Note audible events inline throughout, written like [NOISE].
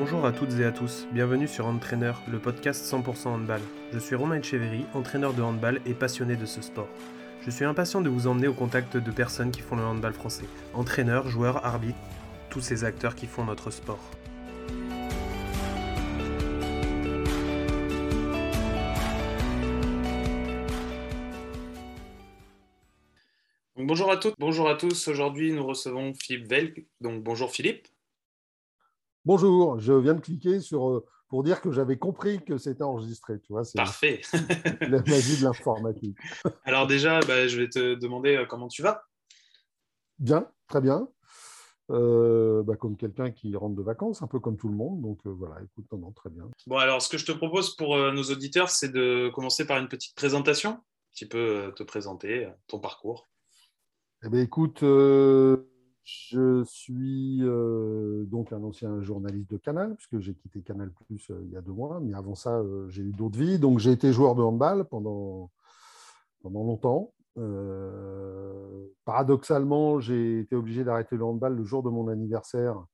Bonjour à toutes et à tous, bienvenue sur Entraîneur, le podcast 100% handball. Je suis Romain Echeverry, entraîneur de handball et passionné de ce sport. Je suis impatient de vous emmener au contact de personnes qui font le handball français. Entraîneurs, joueurs, arbitres, tous ces acteurs qui font notre sport. bonjour à toutes, bonjour à tous. Aujourd'hui, nous recevons Philippe Velk. Donc bonjour Philippe. Bonjour, je viens de cliquer sur euh, pour dire que j'avais compris que c'était enregistré. Tu vois, Parfait. [LAUGHS] la magie de l'informatique. Alors déjà, bah, je vais te demander euh, comment tu vas? Bien, très bien. Euh, bah, comme quelqu'un qui rentre de vacances, un peu comme tout le monde. Donc voilà, écoute, non, très bien. Bon, alors ce que je te propose pour nos auditeurs, c'est de commencer par une petite présentation. Un petit peu te présenter ton parcours? Eh bien, écoute, je suis euh, donc un ancien journaliste de Canal, puisque j'ai quitté Canal Plus euh, il y a deux mois, mais avant ça, euh, j'ai eu d'autres vies. Donc, j'ai été joueur de handball pendant, pendant longtemps. paradoxalement, j'ai été obligé d'arrêter le handball le jour de mon anniversaire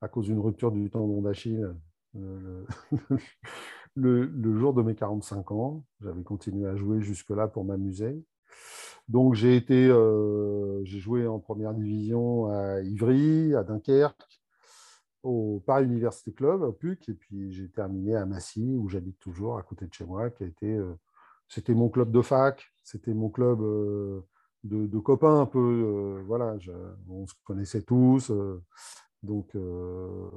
à cause d'une rupture du tendon d'Achille. [LAUGHS] Le, le, jour de mes 45 ans, j'avais continué à jouer jusque-là pour m'amuser. Donc j'ai été, euh, j'ai joué en première division à Ivry, à Dunkerque, au Paris Université Club, au PUC, et puis j'ai terminé à Massy, où j'habite toujours, à côté de chez moi, qui a été, euh, c'était mon club de fac, c'était mon club euh, de, copains un peu, voilà, on se connaissait tous, donc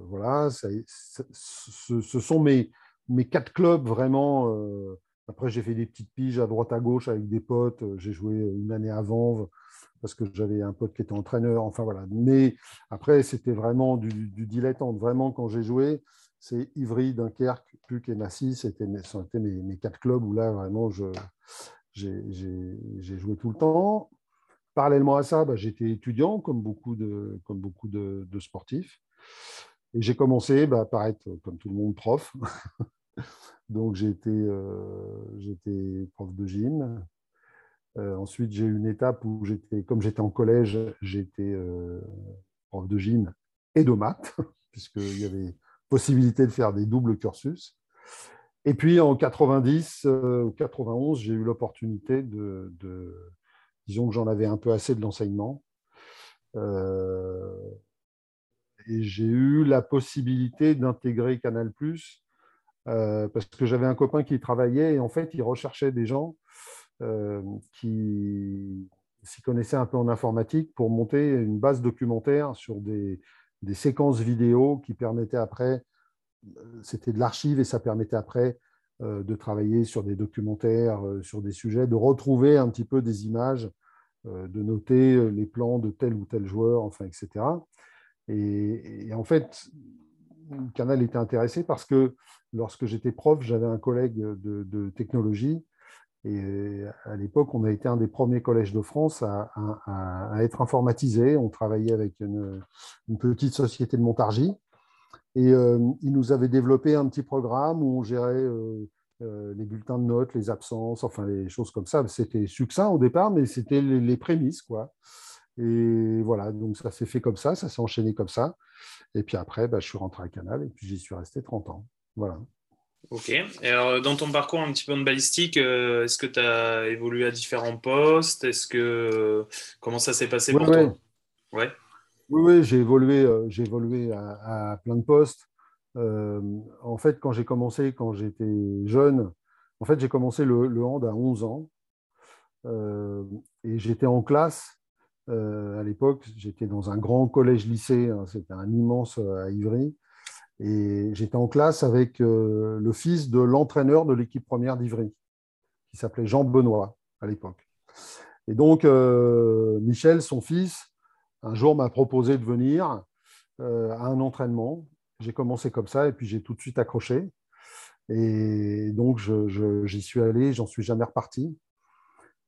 voilà, ce, sont mes, mes quatre clubs vraiment après, j'ai fait des petites piges à droite à gauche avec des potes. Euh, j'ai joué une année avant parce que j'avais un pote qui était entraîneur. Enfin voilà. Mais après, c'était vraiment du, dilettante. Vraiment, quand j'ai joué, c'est Ivry, Dunkerque, Puc et Massy. C'était mes, mes, quatre clubs où là, vraiment, j'ai joué tout le temps. Parallèlement à ça, bah, j'étais étudiant, comme beaucoup de, comme beaucoup de, sportifs. Et j'ai commencé bah, par être, comme tout le monde, prof. [LAUGHS] Donc, euh, prof de gym. Euh, ensuite, j'ai eu une étape où j'étais, comme j'étais en collège, j'étais euh, prof de gym et de maths, [LAUGHS] puisqu'il y avait possibilité de faire des doubles cursus. Et puis, en 90 ou 91, j'ai eu l'opportunité de, disons que j'en avais un peu assez de l'enseignement. et j'ai eu la possibilité d'intégrer Canal+, euh, parce que j'avais un copain qui travaillait et en fait, il recherchait des gens euh, qui s'y connaissaient un peu en informatique pour monter une base documentaire sur des, séquences vidéo qui permettaient après, euh, c'était de l'archive et ça permettait après de travailler sur des documentaires, sur des sujets, de retrouver un petit peu des images, de noter les plans de tel ou tel joueur, enfin, etc. Et, et en fait, Canal était intéressé parce que lorsque j'étais prof, j'avais un collègue de, technologie. Et à l'époque, on a été un des premiers collèges de France à, être informatisé. On travaillait avec une, petite société de Montargis. Et euh, il nous avait développé un petit programme où on gérait euh, euh, les bulletins de notes, les absences, enfin les choses comme ça. C'était succinct au départ, mais c'était les, prémices. quoi. Et voilà, donc ça s'est fait comme ça, ça s'est enchaîné comme ça. Et puis après, bah, je suis rentré à Canal et puis j'y suis resté 30 ans. Voilà. Ok. Et alors, dans ton parcours un petit peu de balistique, euh, est-ce que tu as évolué à différents postes? Est-ce que comment ça s'est passé pour toi? ouais. Oui, oui, j'ai évolué, euh, j'ai évolué à, plein de postes. Euh, en fait, quand j'ai commencé, quand j'étais jeune, en fait, j'ai commencé le, le, hand à 11 ans et j'étais en classe. À l'époque, j'étais dans un grand collège-lycée, hein, c'était un immense à Ivry. Et j'étais en classe avec euh, le fils de l'entraîneur de l'équipe première d'Ivry, qui s'appelait Jean Benoît à l'époque. Et donc, euh, Michel, son fils, un jour m'a proposé de venir euh, à un entraînement. J'ai commencé comme ça et puis j'ai tout de suite accroché. Et donc, j'y suis allé, j'en suis jamais reparti.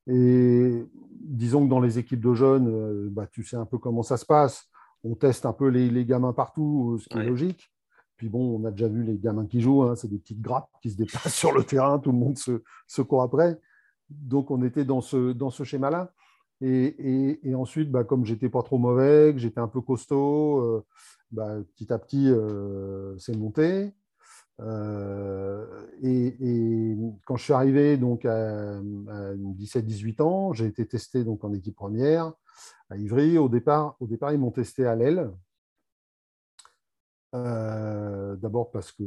Et disons que dans les équipes de jeunes, bah, tu sais un peu comment ça se passe. On teste un peu les, gamins partout, ce qui est logique. Puis bon, on a déjà vu les gamins qui jouent, hein, c'est des petites grappes qui se déplacent [LAUGHS] sur le terrain, tout le monde se, se court après. Donc on était dans ce, dans ce schéma-là. Et, ensuite, bah, comme j'étais pas trop mauvais, que j'étais un peu costaud, euh, bah, petit à petit, c'est monté. Et, quand je suis arrivé donc à, 17-18 ans, j'ai été testé donc en équipe première à Ivry. Au départ, au départ ils m'ont testé à l'aile. Euh, d'abord parce que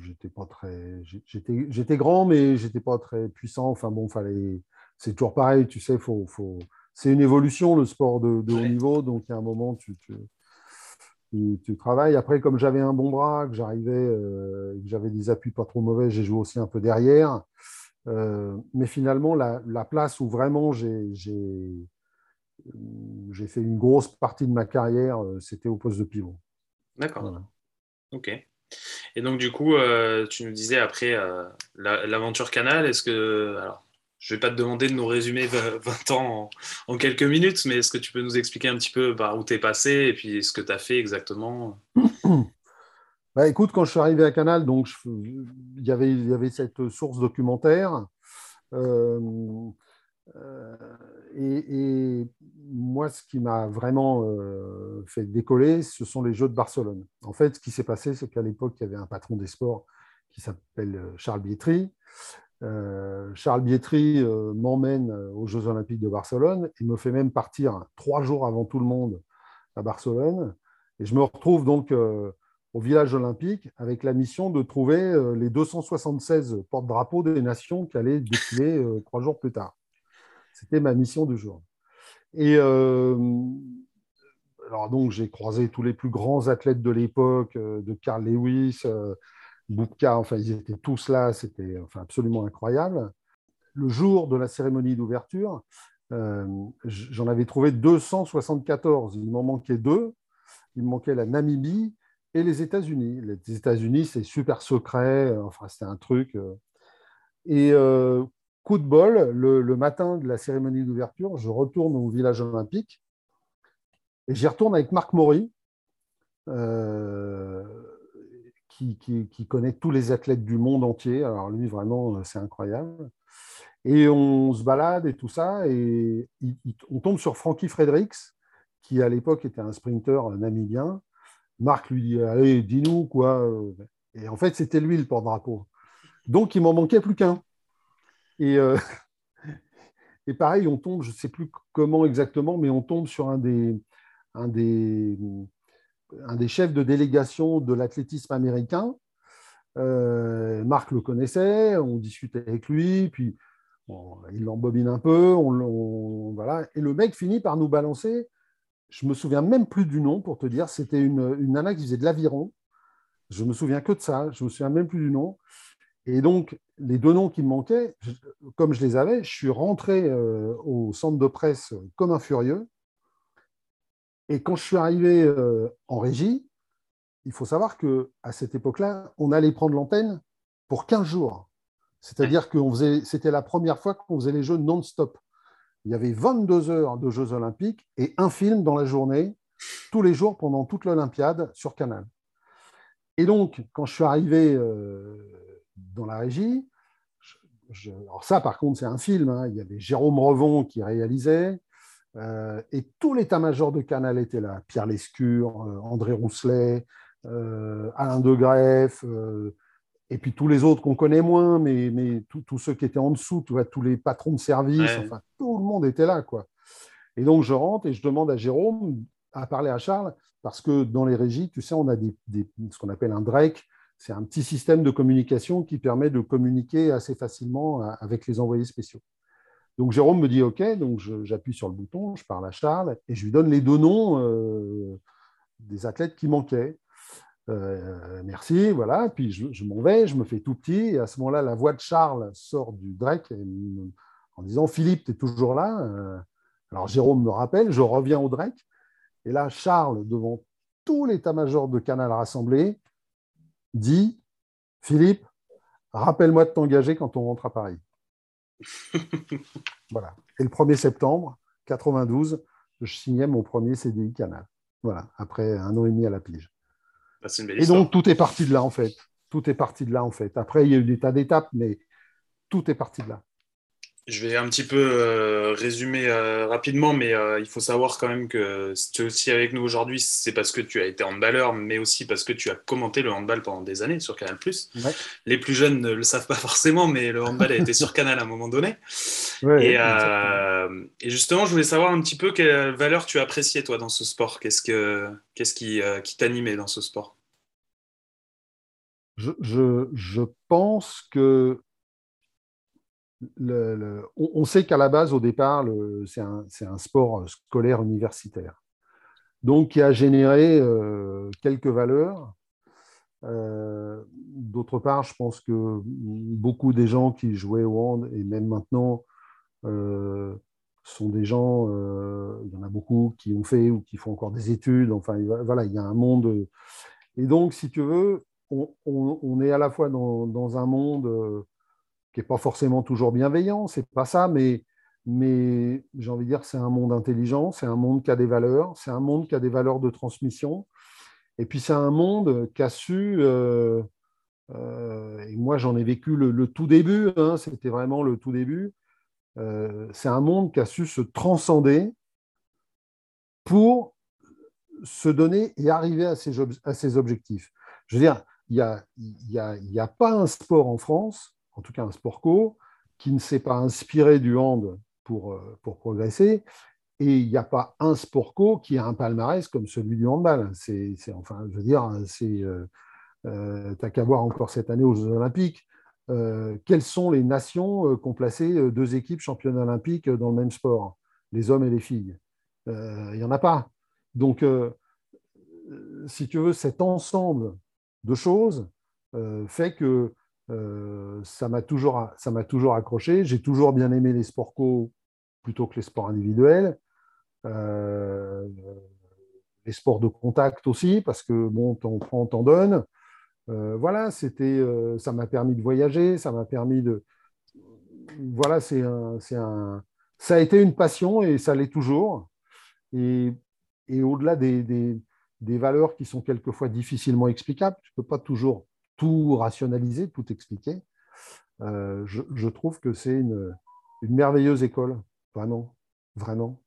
j'étais pas très, j'étais grand, mais j'étais pas très puissant. Enfin bon, fallait, c'est toujours pareil, tu sais, faut, faut, c'est une évolution le sport de, haut niveau, donc il y a un moment tu, tu, tu, travailles. Après, comme j'avais un bon bras, que j'arrivais, euh, que j'avais des appuis pas trop mauvais, j'ai joué aussi un peu derrière. Euh, mais finalement, la, la, place où vraiment j'ai j'ai fait une grosse partie de ma carrière, c'était au poste de pivot. D'accord. Ok. Et donc, du coup, euh, tu nous disais après euh, l'aventure Canal, est-ce que. Alors, je vais pas te demander de nous résumer 20 [LAUGHS] ans en, quelques minutes, mais est-ce que tu peux nous expliquer un petit peu par où tu es passé et puis ce que tu as fait exactement? [CLEARS THROAT] Bah, Écoute, quand je suis arrivé à Canal, donc il, y avait, cette source documentaire. Euh, euh, et, moi, ce qui m'a vraiment euh, fait décoller, ce sont les Jeux de Barcelone. En fait, ce qui s'est passé, c'est qu'à l'époque, il y avait un patron des sports qui s'appelle Charles Bietri. Charles Bietri m'emmène aux Jeux Olympiques de Barcelone et me fait même partir trois jours avant tout le monde à Barcelone. Et je me retrouve donc au village olympique avec la mission de trouver les 276 porte-drapeaux des nations qui allaient défiler trois jours plus tard. C'était ma mission du jour. Et euh, alors donc j'ai croisé tous les plus grands athlètes de l'époque, euh, de Carl Lewis, euh, Boubka, enfin ils étaient tous là, c'était enfin, absolument incroyable. Le jour de la cérémonie d'ouverture, j'en avais trouvé 274. Il m'en manquait deux. Il me manquait la Namibie et les États-Unis. Les États-Unis, c'est super secret. Enfin, c'était un truc. Et Coup de bol, le, matin de la cérémonie d'ouverture, je retourne au village olympique et j'y retourne avec Marc Maury, euh, qui, connaît tous les athlètes du monde entier. Alors lui, vraiment, c'est incroyable. Et on se balade et tout ça, et on tombe sur Frankie Fredericks, qui à l'époque était un sprinter namibien. Marc lui dit Allez, dis-nous quoi. Et en fait, c'était lui le porte-drapeau. Donc, il m'en manquait plus qu'un. Et, euh, [LAUGHS] et pareil, on tombe, je ne sais plus comment exactement, mais on tombe sur un des, un des, un des chefs de délégation de l'athlétisme américain. Euh, Marc le connaissait, on discute avec lui, puis il l'embobine un peu, on, voilà, et le mec finit par nous balancer. Je me souviens même plus du nom pour te dire, c'était une, une nana qui faisait de l'aviron. Je me souviens que de ça, je me souviens même plus du nom. Et donc, les deux noms qui me manquaient, comme je les avais, je suis rentré euh, au centre de presse comme un furieux. Et quand je suis arrivé euh, en régie, il faut savoir qu'à cette époque-là, on allait prendre l'antenne pour 15 jours. C'est-à-dire que c'était la première fois qu'on faisait les jeux non-stop. Il y avait 22 heures de Jeux olympiques et un film dans la journée, tous les jours pendant toute l'Olympiade sur Canal. Et donc, quand je suis arrivé euh, dans la régie. alors ça, par contre, c'est un film. Hein. Il y avait Jérôme Revon qui réalisait. Euh, et tout l'état-major de Canal était là. Pierre Lescure, euh, André Rousselet, euh, Alain de Greff, et puis tous les autres qu'on connaît moins, mais, mais tous ceux qui étaient en dessous, tu vois, tous les patrons de service, enfin, tout le monde était là. quoi. Et donc, je rentre et je demande à Jérôme à parler à Charles, parce que dans les régies, tu sais, on a des, ce qu'on appelle un Drake, c'est un petit système de communication qui permet de communiquer assez facilement avec les envoyés spéciaux. Donc Jérôme me dit OK, donc j'appuie sur le bouton, je parle à Charles et je lui donne les deux noms euh, des athlètes qui manquaient. Euh, merci, voilà. Puis je, m'en vais, je me fais tout petit. Et à ce moment-là, la voix de Charles sort du Drake en disant Philippe, tu es toujours là euh, Alors Jérôme me rappelle, je reviens au Drake. Et là, Charles, devant tout l'état-major de Canal rassemblé, dit Philippe, rappelle-moi de t'engager quand on rentre à Paris. [LAUGHS] voilà. Et le 1er septembre 92, je signais mon premier CDI Canal. Voilà, après un an et demi à la pige. Bah, et donc tout est parti de là en fait. Tout est parti de là en fait. Après, il y a eu des tas d'étapes, mais tout est parti de là. Je vais un petit peu euh, résumer euh, rapidement, mais euh, il faut savoir quand même que si tu es aussi avec nous aujourd'hui, c'est parce que tu as été handballeur, mais aussi parce que tu as commenté le handball pendant des années sur Canal+. Les plus jeunes ne le savent pas [LAUGHS] forcément, mais le handball a été sur Canal à un moment donné. et, et, justement, je voulais savoir un petit peu quelle valeur tu appréciais toi dans ce sport. Qu'est-ce, que, qu'est-ce qui, qui t'animait dans ce sport? Je, je, je pense que on, sait qu'à la base, au départ, c'est un, sport scolaire universitaire. Donc, qui a généré euh, quelques valeurs. Euh, d'autre part, je pense que beaucoup des gens qui jouaient au hand, et même maintenant, euh, sont des gens, il y en a beaucoup qui ont fait ou qui font encore des études. Enfin, voilà, il y a un monde. Et donc, si tu veux, on, est à la fois dans un monde qui n'est pas forcément toujours bienveillant, c'est pas ça, mais, mais j'ai envie de dire c'est un monde intelligent, c'est un monde qui a des valeurs, c'est un monde qui a des valeurs de transmission, et puis c'est un monde qui a su, euh, euh, et moi j'en ai vécu le, tout début, hein, c'était vraiment le tout début, euh, c'est un monde qui a su se transcender pour se donner et arriver à ses, objectifs. Je veux dire, il n'y a, y a, y a pas un sport en France en tout cas un sport co, qui ne s'est pas inspiré du hand pour, euh, pour progresser. Et il n'y a pas un sport co qui a un palmarès comme celui du handball. C'est, enfin, je veux dire, c'est, euh, euh t'as qu'à voir encore cette année aux Jeux Olympiques. Euh, quelles sont les nations qui ont placé deux équipes championnes olympiques dans le même sport, les hommes et les filles Il n'y en a pas. Donc, si tu veux, cet ensemble de choses fait que euh, ça m'a toujours, toujours accroché. J'ai toujours bien aimé les sports co plutôt que les sports individuels. Euh, les sports de contact aussi, parce que bon, t'en prends, t'en donnes. Euh, voilà, c'était, ça m'a permis de voyager, ça m'a permis de. Voilà, c'est un, un, ça a été une passion et ça l'est toujours. Et, et au-delà des, des, des, valeurs qui sont quelquefois difficilement explicables, tu peux pas toujours tout rationaliser, tout expliquer. Euh, je, trouve que c'est une, merveilleuse école, vraiment, vraiment.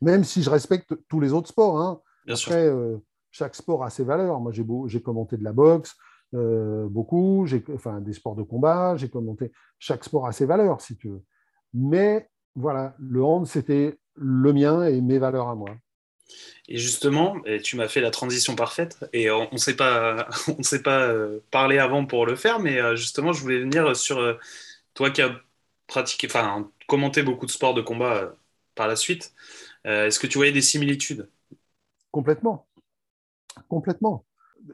Même si je respecte tous les autres sports. Hein. Après, euh, chaque sport a ses valeurs. Moi, j'ai commenté de la boxe, euh, beaucoup, enfin, des sports de combat, j'ai commenté. Chaque sport a ses valeurs, si tu veux. Mais voilà, le hand, c'était le mien et mes valeurs à moi. Et justement, tu m'as fait la transition parfaite. Et on ne s'est pas, [LAUGHS] pas euh, parlé avant pour le faire, mais euh, justement, je voulais venir sur euh, toi qui as pratiqué, enfin, commenté beaucoup de sports de combat par la suite. Est-ce que tu voyais des similitudes? Complètement. Complètement.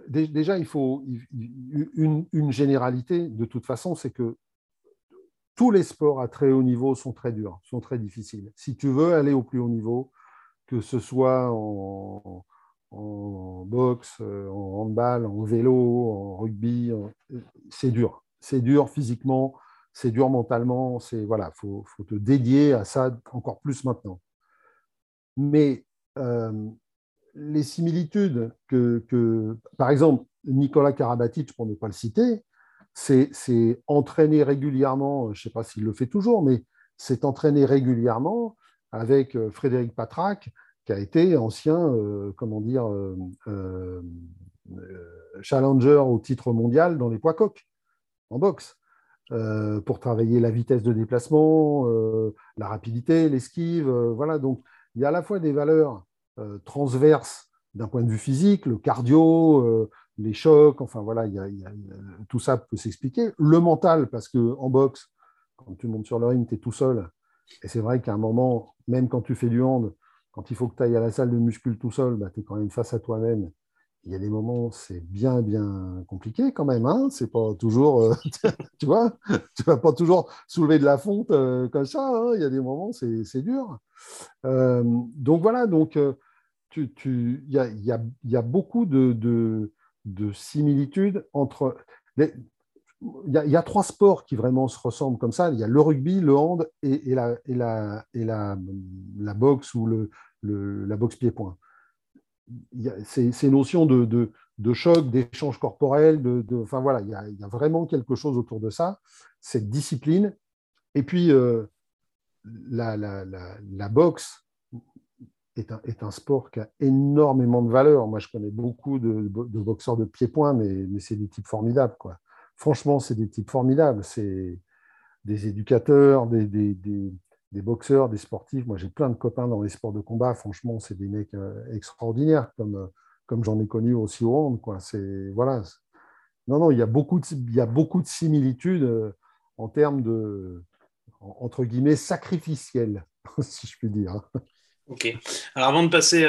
Déjà, il faut une généralité, de toute façon, c'est que tous les sports à très haut niveau sont très durs, sont très difficiles. Si tu veux aller au plus haut niveau, que ce soit en, boxe, en handball, en vélo, en rugby, c'est dur. C'est dur physiquement, c'est dur mentalement. C'est voilà, faut, faut te dédier à ça encore plus maintenant. Mais euh, les similitudes que, que, par exemple, Nicolas Karabatic, pour ne pas le citer, c'est entraîner régulièrement, je ne sais pas s'il le fait toujours, mais c'est entraîner régulièrement avec euh, Frédéric Patrac, qui a été ancien, euh, comment dire, euh, challenger au titre mondial dans les poids coqs en boxe. pour travailler la vitesse de déplacement, la rapidité, l'esquive. voilà, donc il y a à la fois des valeurs transverses d'un point de vue physique, le cardio, les chocs, enfin voilà, tout ça peut s'expliquer. Le mental, parce qu'en boxe, quand tu montes sur le ring, tu es tout seul, et c'est vrai qu'à un moment, même quand tu fais du hand, quand il faut que tu ailles à la salle de muscule tout seul, bah, tu es quand même face à toi-même. Il y a des moments, c'est bien, bien compliqué quand même. Hein c'est pas toujours, euh, [LAUGHS] tu vois, tu vas pas toujours soulever de la fonte euh, comme ça. Hein. il y a des moments, c'est dur. Euh, donc voilà, donc il y, a, beaucoup de, de, de similitudes entre. Il y, a, trois sports qui vraiment se ressemblent comme ça. Il y a le rugby, le hand et, la, et, la, et la, boxe ou le, la boxe pied-point. Ces, notions de, de, choc, d'échange corporel, de, enfin voilà, il y, a, vraiment quelque chose autour de ça, cette discipline. Et puis, euh, la, la, boxe est un, est un, sport qui a énormément de valeur. Moi, je connais beaucoup de, de boxeurs de pied-point, mais, mais c'est des types formidables. Quoi. Franchement, c'est des types formidables. C'est des éducateurs, des, boxeurs, des sportifs. Moi, j'ai plein de copains dans les sports de combat. Franchement, c'est des mecs euh, extraordinaires, comme, comme j'en ai connu aussi au hand. Quoi. C'est, voilà. Non, non, il y a beaucoup de, similitudes euh, en termes de, entre guillemets, [LAUGHS] si je puis dire. Ok. Alors avant de passer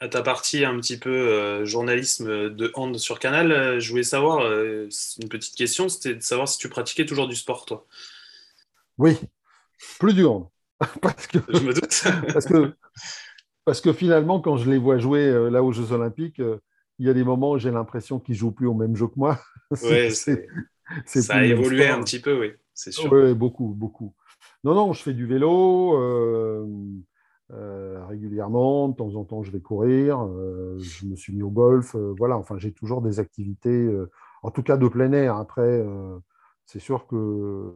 à, ta partie un petit peu euh, journalisme de hand sur Canal, euh, je voulais savoir, euh, une petite question, c'était de savoir si tu pratiquais toujours du sport, toi. Oui, plus du hand. [LAUGHS] parce que, je me doute. [LAUGHS] parce, que, parce que finalement, quand je les vois jouer là aux Jeux Olympiques, il y a des moments où j'ai l'impression qu'ils jouent plus au même jeu que moi. [LAUGHS] Ouais, ça a évolué un petit peu, oui c'est sûr. Oui, beaucoup, beaucoup. Non, non, je fais du vélo régulièrement. De temps en temps, je vais courir. Euh, je me suis mis au golf. voilà, enfin, j'ai toujours des activités, en tout cas de plein air. Après, c'est sûr que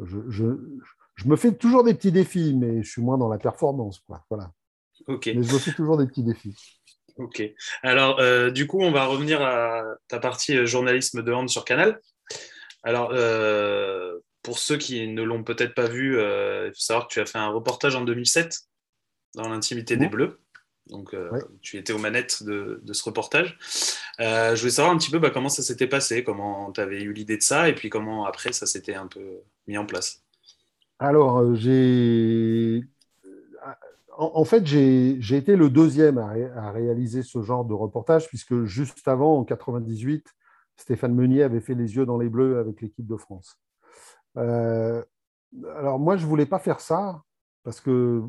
je, je, me fais toujours des petits défis, mais je suis moins dans la performance. Quoi. Voilà. Ok. Mais je me fais toujours des petits défis. Ok. Alors, du coup, on va revenir à ta partie journalisme de hand sur Canal. Alors, euh, pour ceux qui ne l'ont peut-être pas vu, euh, il faut savoir que tu as fait un reportage en 2007 dans l'intimité des Bleus. Donc, euh, tu étais aux manettes de, ce reportage. je voulais savoir un petit peu bah, comment ça s'était passé, comment tu avais eu l'idée de ça, et puis comment après ça s'était un peu mis en place. Alors, j'ai. En, fait, j'ai été le deuxième à, à, réaliser ce genre de reportage, puisque juste avant, en 98, Stéphane Meunier avait fait les yeux dans les bleus avec l'équipe de France. Euh, alors moi, je ne voulais pas faire ça parce que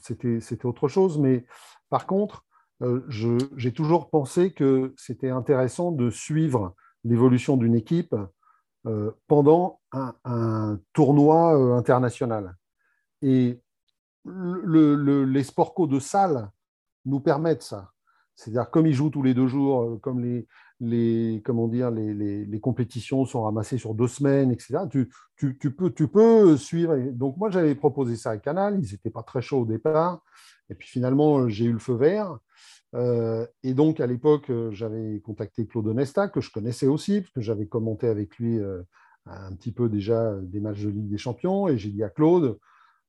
c'était autre chose, mais par contre, euh, j'ai toujours pensé que c'était intéressant de suivre l'évolution d'une équipe euh, pendant un, tournoi international. Et les sports co de salle nous permettent ça. C'est-à-dire, comme ils jouent tous les deux jours, comme les, les, comment dire, les, les, compétitions sont ramassées sur deux semaines, etc. Tu, tu, tu, peux, tu peux suivre. Donc, moi, j'avais proposé ça à Canal. Ils n'étaient pas très chauds au départ. Et puis, finalement, j'ai eu le feu vert. Euh, et donc, à l'époque, j'avais contacté Claude Onesta, que je connaissais aussi, parce que j'avais commenté avec lui euh, un petit peu déjà des matchs de Ligue des Champions. Et j'ai dit à Claude,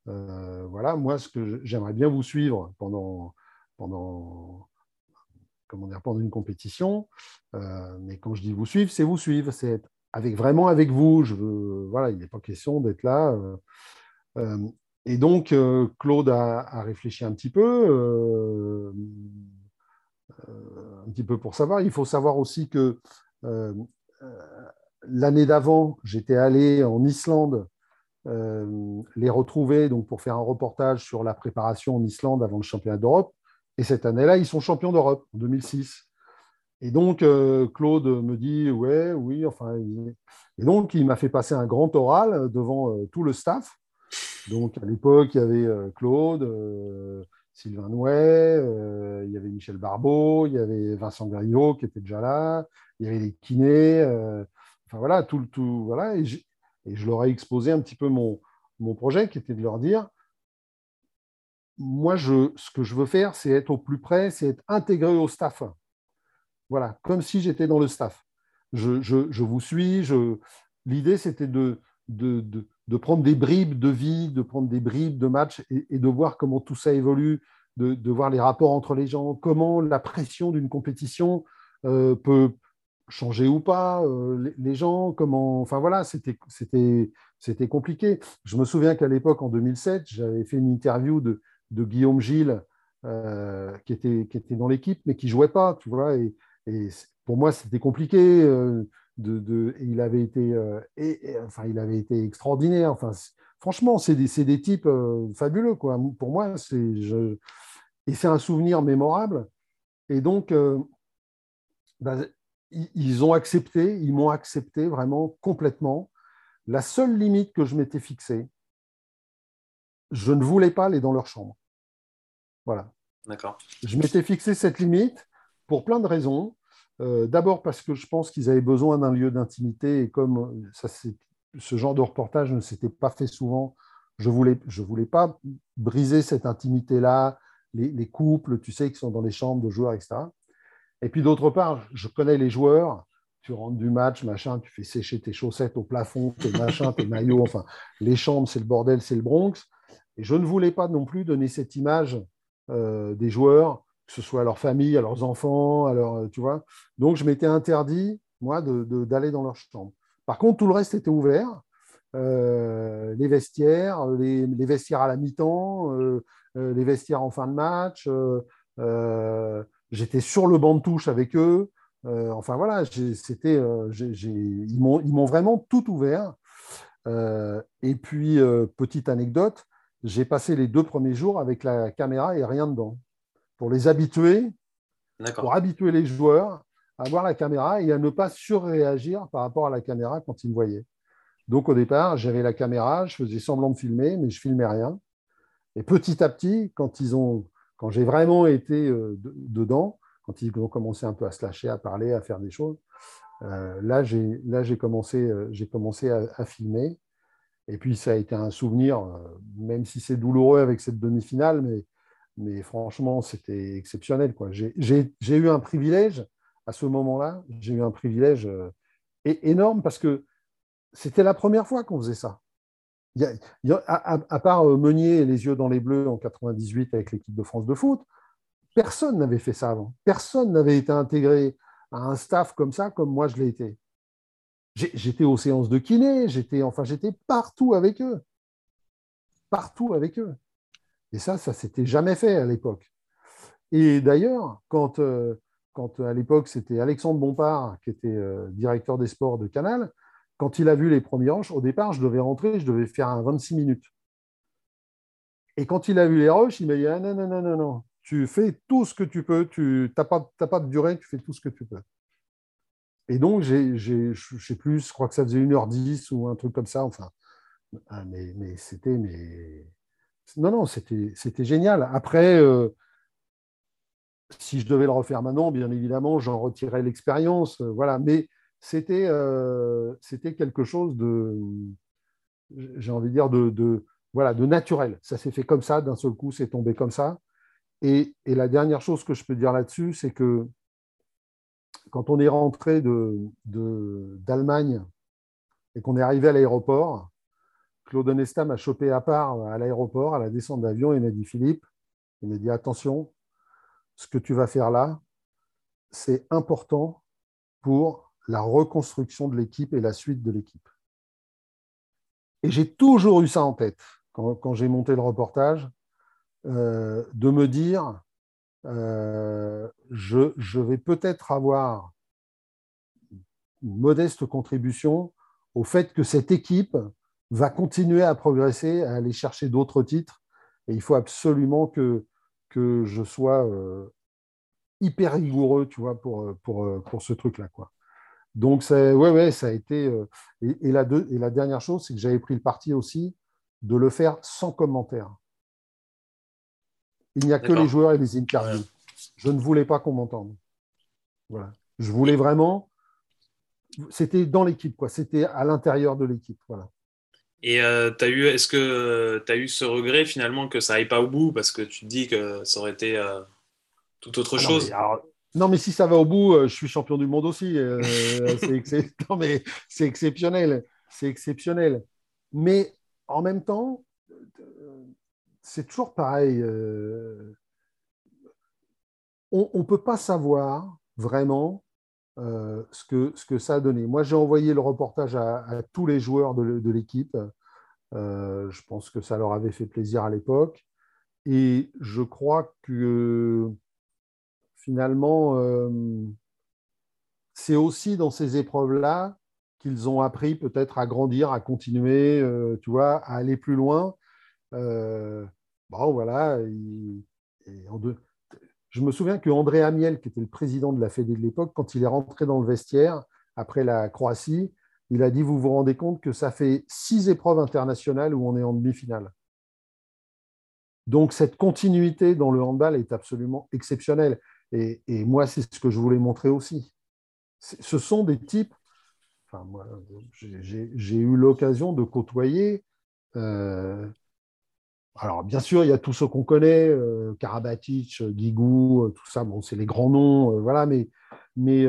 euh, voilà, moi, ce que j'aimerais bien vous suivre pendant, pendant comment dire, pendant une compétition. Euh, mais quand je dis vous suivre, c'est vous suivre, c'est être avec, vraiment avec vous. Je veux, voilà, il n'est pas question d'être là. Euh, euh, et donc, Claude a, réfléchi un petit peu, un petit peu pour savoir. Il faut savoir aussi que l'année d'avant, j'étais allé en Islande les retrouver donc pour faire un reportage sur la préparation en Islande avant le championnat d'Europe. Et cette année-là, ils sont champions d'Europe en 2006. Et donc, euh, Claude me dit, ouais, oui, enfin. Et donc, il m'a fait passer un grand oral devant euh, tout le staff. Donc, à l'époque, il y avait euh, Claude, Sylvain Nouet, il y avait Michel Barbeau, il y avait Vincent Gariot qui était déjà là, il y avait les kinés. enfin, voilà, tout, tout. Voilà. Et, et, je leur ai exposé un petit peu mon, mon projet qui était de leur dire moi, je, ce que je veux faire, c'est être au plus près, c'est être intégré au staff. Voilà, comme si j'étais dans le staff. Je, je, vous suis. L'idée, c'était de, de, de, prendre des bribes de vie, de prendre des bribes de match et, de voir comment tout ça évolue, de, voir les rapports entre les gens, comment la pression d'une compétition euh, peut changer ou pas euh, les, gens, comment. Enfin voilà, c'était compliqué. Je me souviens qu'à l'époque, en 2007, j'avais fait une interview de, de Guillaume Gilles, euh, qui, était, qui était dans l'équipe, mais qui ne jouait pas, tu vois. Et, pour moi, c'était compliqué. Euh, de, il, avait été, euh, et, enfin, il avait été extraordinaire. Enfin, franchement, c'est des, des, types fabuleux. Quoi. Pour moi, c'est, et c'est un souvenir mémorable. Et donc, bah, ils ont accepté, ils m'ont accepté vraiment complètement. La seule limite que je m'étais fixée, je ne voulais pas aller dans leur chambre. Voilà. D'accord. Je m'étais fixé cette limite pour plein de raisons. Euh, d'abord parce que je pense qu'ils avaient besoin d'un lieu d'intimité et comme ça, ce genre de reportage ne s'était pas fait souvent, Je ne voulais, je voulais pas briser cette intimité-là, les, les, couples, tu sais, qui sont dans les chambres de joueurs, etc. Et puis d'autre part, je connais les joueurs. Tu rentres du match, machin, tu fais sécher tes chaussettes au plafond, tes machins, tes maillots, enfin, les chambres, c'est le bordel, c'est le Bronx. Et je ne voulais pas non plus donner cette image euh, des joueurs, que ce soit à leur famille, à leurs enfants, à leur, tu vois. Donc, je m'étais interdit, moi, d'aller dans leur chambre. Par contre, tout le reste était ouvert. Euh, les vestiaires, les, vestiaires à la mi-temps, euh, les vestiaires en fin de match. J'étais sur le banc de touche avec eux. enfin voilà, c'était, ils m'ont vraiment tout ouvert. et puis, petite anecdote, j'ai passé les deux premiers jours avec la caméra et rien dedans. Pour les habituer, pour habituer les joueurs à voir la caméra et à ne pas surréagir par rapport à la caméra quand ils me voyaient. Donc au départ, j'avais la caméra, je faisais semblant de filmer, mais je filmais rien. Et petit à petit, quand ils ont, quand j'ai vraiment été euh, dedans, quand ils ont commencé un peu à se lâcher, à parler, à faire des choses, euh, là j'ai là j'ai commencé euh, j'ai commencé à, filmer. Et puis ça a été un souvenir, même si c'est douloureux avec cette demi-finale, mais franchement c'était exceptionnel. J'ai eu un privilège à ce moment-là, j'ai eu un privilège énorme parce que c'était la première fois qu'on faisait ça. à, part euh, Meunier et les yeux dans les bleus en 98 avec l'équipe de France de foot, personne n'avait fait ça avant. Personne n'avait été intégré à un staff comme ça, comme moi je l'ai été. J'étais aux séances de kiné, j'étais enfin j'étais partout avec eux, partout avec eux. Et ça, ça s'était jamais fait à l'époque. Et d'ailleurs, quand, euh, quand à l'époque c'était Alexandre Bompard qui était euh, directeur des sports de Canal, quand il a vu les premiers rushs, au départ, je devais rentrer, je devais faire un 26 minutes. Et quand il a vu les rushs, il m'a dit ah, non, non, non, non, non, tu fais tout ce que tu peux, tu n'as pas de durée, tu fais tout ce que tu peux. Et donc, je ne sais plus, je crois que ça faisait 1h10 ou un truc comme ça, enfin. Ah, mais, c'était. Mais... Non, non, c'était, génial. Après, euh, si je devais le refaire maintenant, bien évidemment, j'en retirais l'expérience. Euh, voilà. Mais euh, c'était quelque chose de, j'ai envie de dire, de, voilà, de naturel. Ça s'est fait comme ça, d'un seul coup, c'est tombé comme ça. Et, la dernière chose que je peux dire là-dessus, c'est que quand on est rentré d'Allemagne de, et qu'on est arrivé à l'aéroport, Claude Onesta m'a chopé à part à l'aéroport, à la descente d'avion, il m'a dit Philippe, il m'a dit attention, ce que tu vas faire là, c'est important pour la reconstruction de l'équipe et la suite de l'équipe. Et j'ai toujours eu ça en tête quand, j'ai monté le reportage, euh, de me dire, euh, je, vais peut-être avoir une modeste contribution au fait que cette équipe va continuer à progresser, à aller chercher d'autres titres. Et il faut absolument que, que je sois euh, hyper rigoureux, tu vois, pour, pour, pour ce truc-là. Quoi. Donc, ouais, ouais, ça a été. Euh, et, la et, la dernière chose, c'est que j'avais pris le parti aussi de le faire sans commentaire. Il n'y a que les joueurs et les interviews. Je ne voulais pas qu'on m'entende. Voilà. Je voulais vraiment. C'était dans l'équipe, quoi. C'était à l'intérieur de l'équipe. Voilà. Et euh, eu, est-ce que tu as eu ce regret finalement que ça n'aille pas au bout? Parce que tu te dis que ça aurait été euh, tout autre ah chose non, mais si ça va au bout, euh, je suis champion du monde aussi. Euh, [LAUGHS] c'est non, mais c'est exceptionnel. C'est exceptionnel. Mais en même temps, c'est toujours pareil. Euh, on ne peut pas savoir vraiment ce, que, ce que ça a donné. Moi, j'ai envoyé le reportage à, tous les joueurs de, l'équipe. je pense que ça leur avait fait plaisir à l'époque. Et je crois que finalement, euh, c'est aussi dans ces épreuves-là qu'ils ont appris peut-être à grandir, à continuer, euh, tu vois, à aller plus loin. Euh, bon, voilà. Je me souviens que André Amiel, qui était le président de la Fédé de l'époque, quand il est rentré dans le vestiaire après la Croatie, il a dit Vous vous rendez compte que ça fait six épreuves internationales où on est en demi-finale. Donc, cette continuité dans le handball est absolument exceptionnelle. Et, moi, c'est ce que je voulais montrer aussi. Ce sont des types. Enfin, j'ai eu l'occasion de côtoyer euh, alors, bien sûr, il y a tous ceux qu'on connaît, euh, Karabatic, Guigou, tout ça, bon, c'est les grands noms, voilà, mais, mais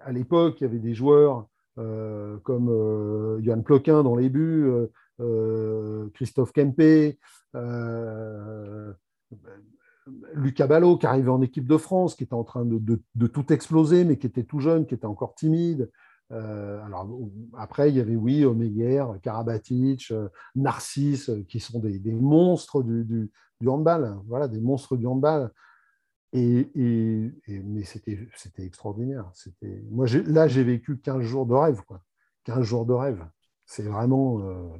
à l'époque, il y avait des joueurs comme Johan Ploquin dans les buts, Christophe Kempe, Lucas Ballot qui arrivait en équipe de France, qui était en train de, tout exploser, mais qui était tout jeune, qui était encore timide. Euh, alors après, il y avait oui, Omeyer, Karabatic, euh, Narcisse, euh, qui sont des, monstres du, handball, hein. voilà, des monstres du handball. Et, mais c'était extraordinaire. Moi, là, j'ai vécu 15 jours de rêve, quoi. 15 jours de rêve. C'est vraiment. De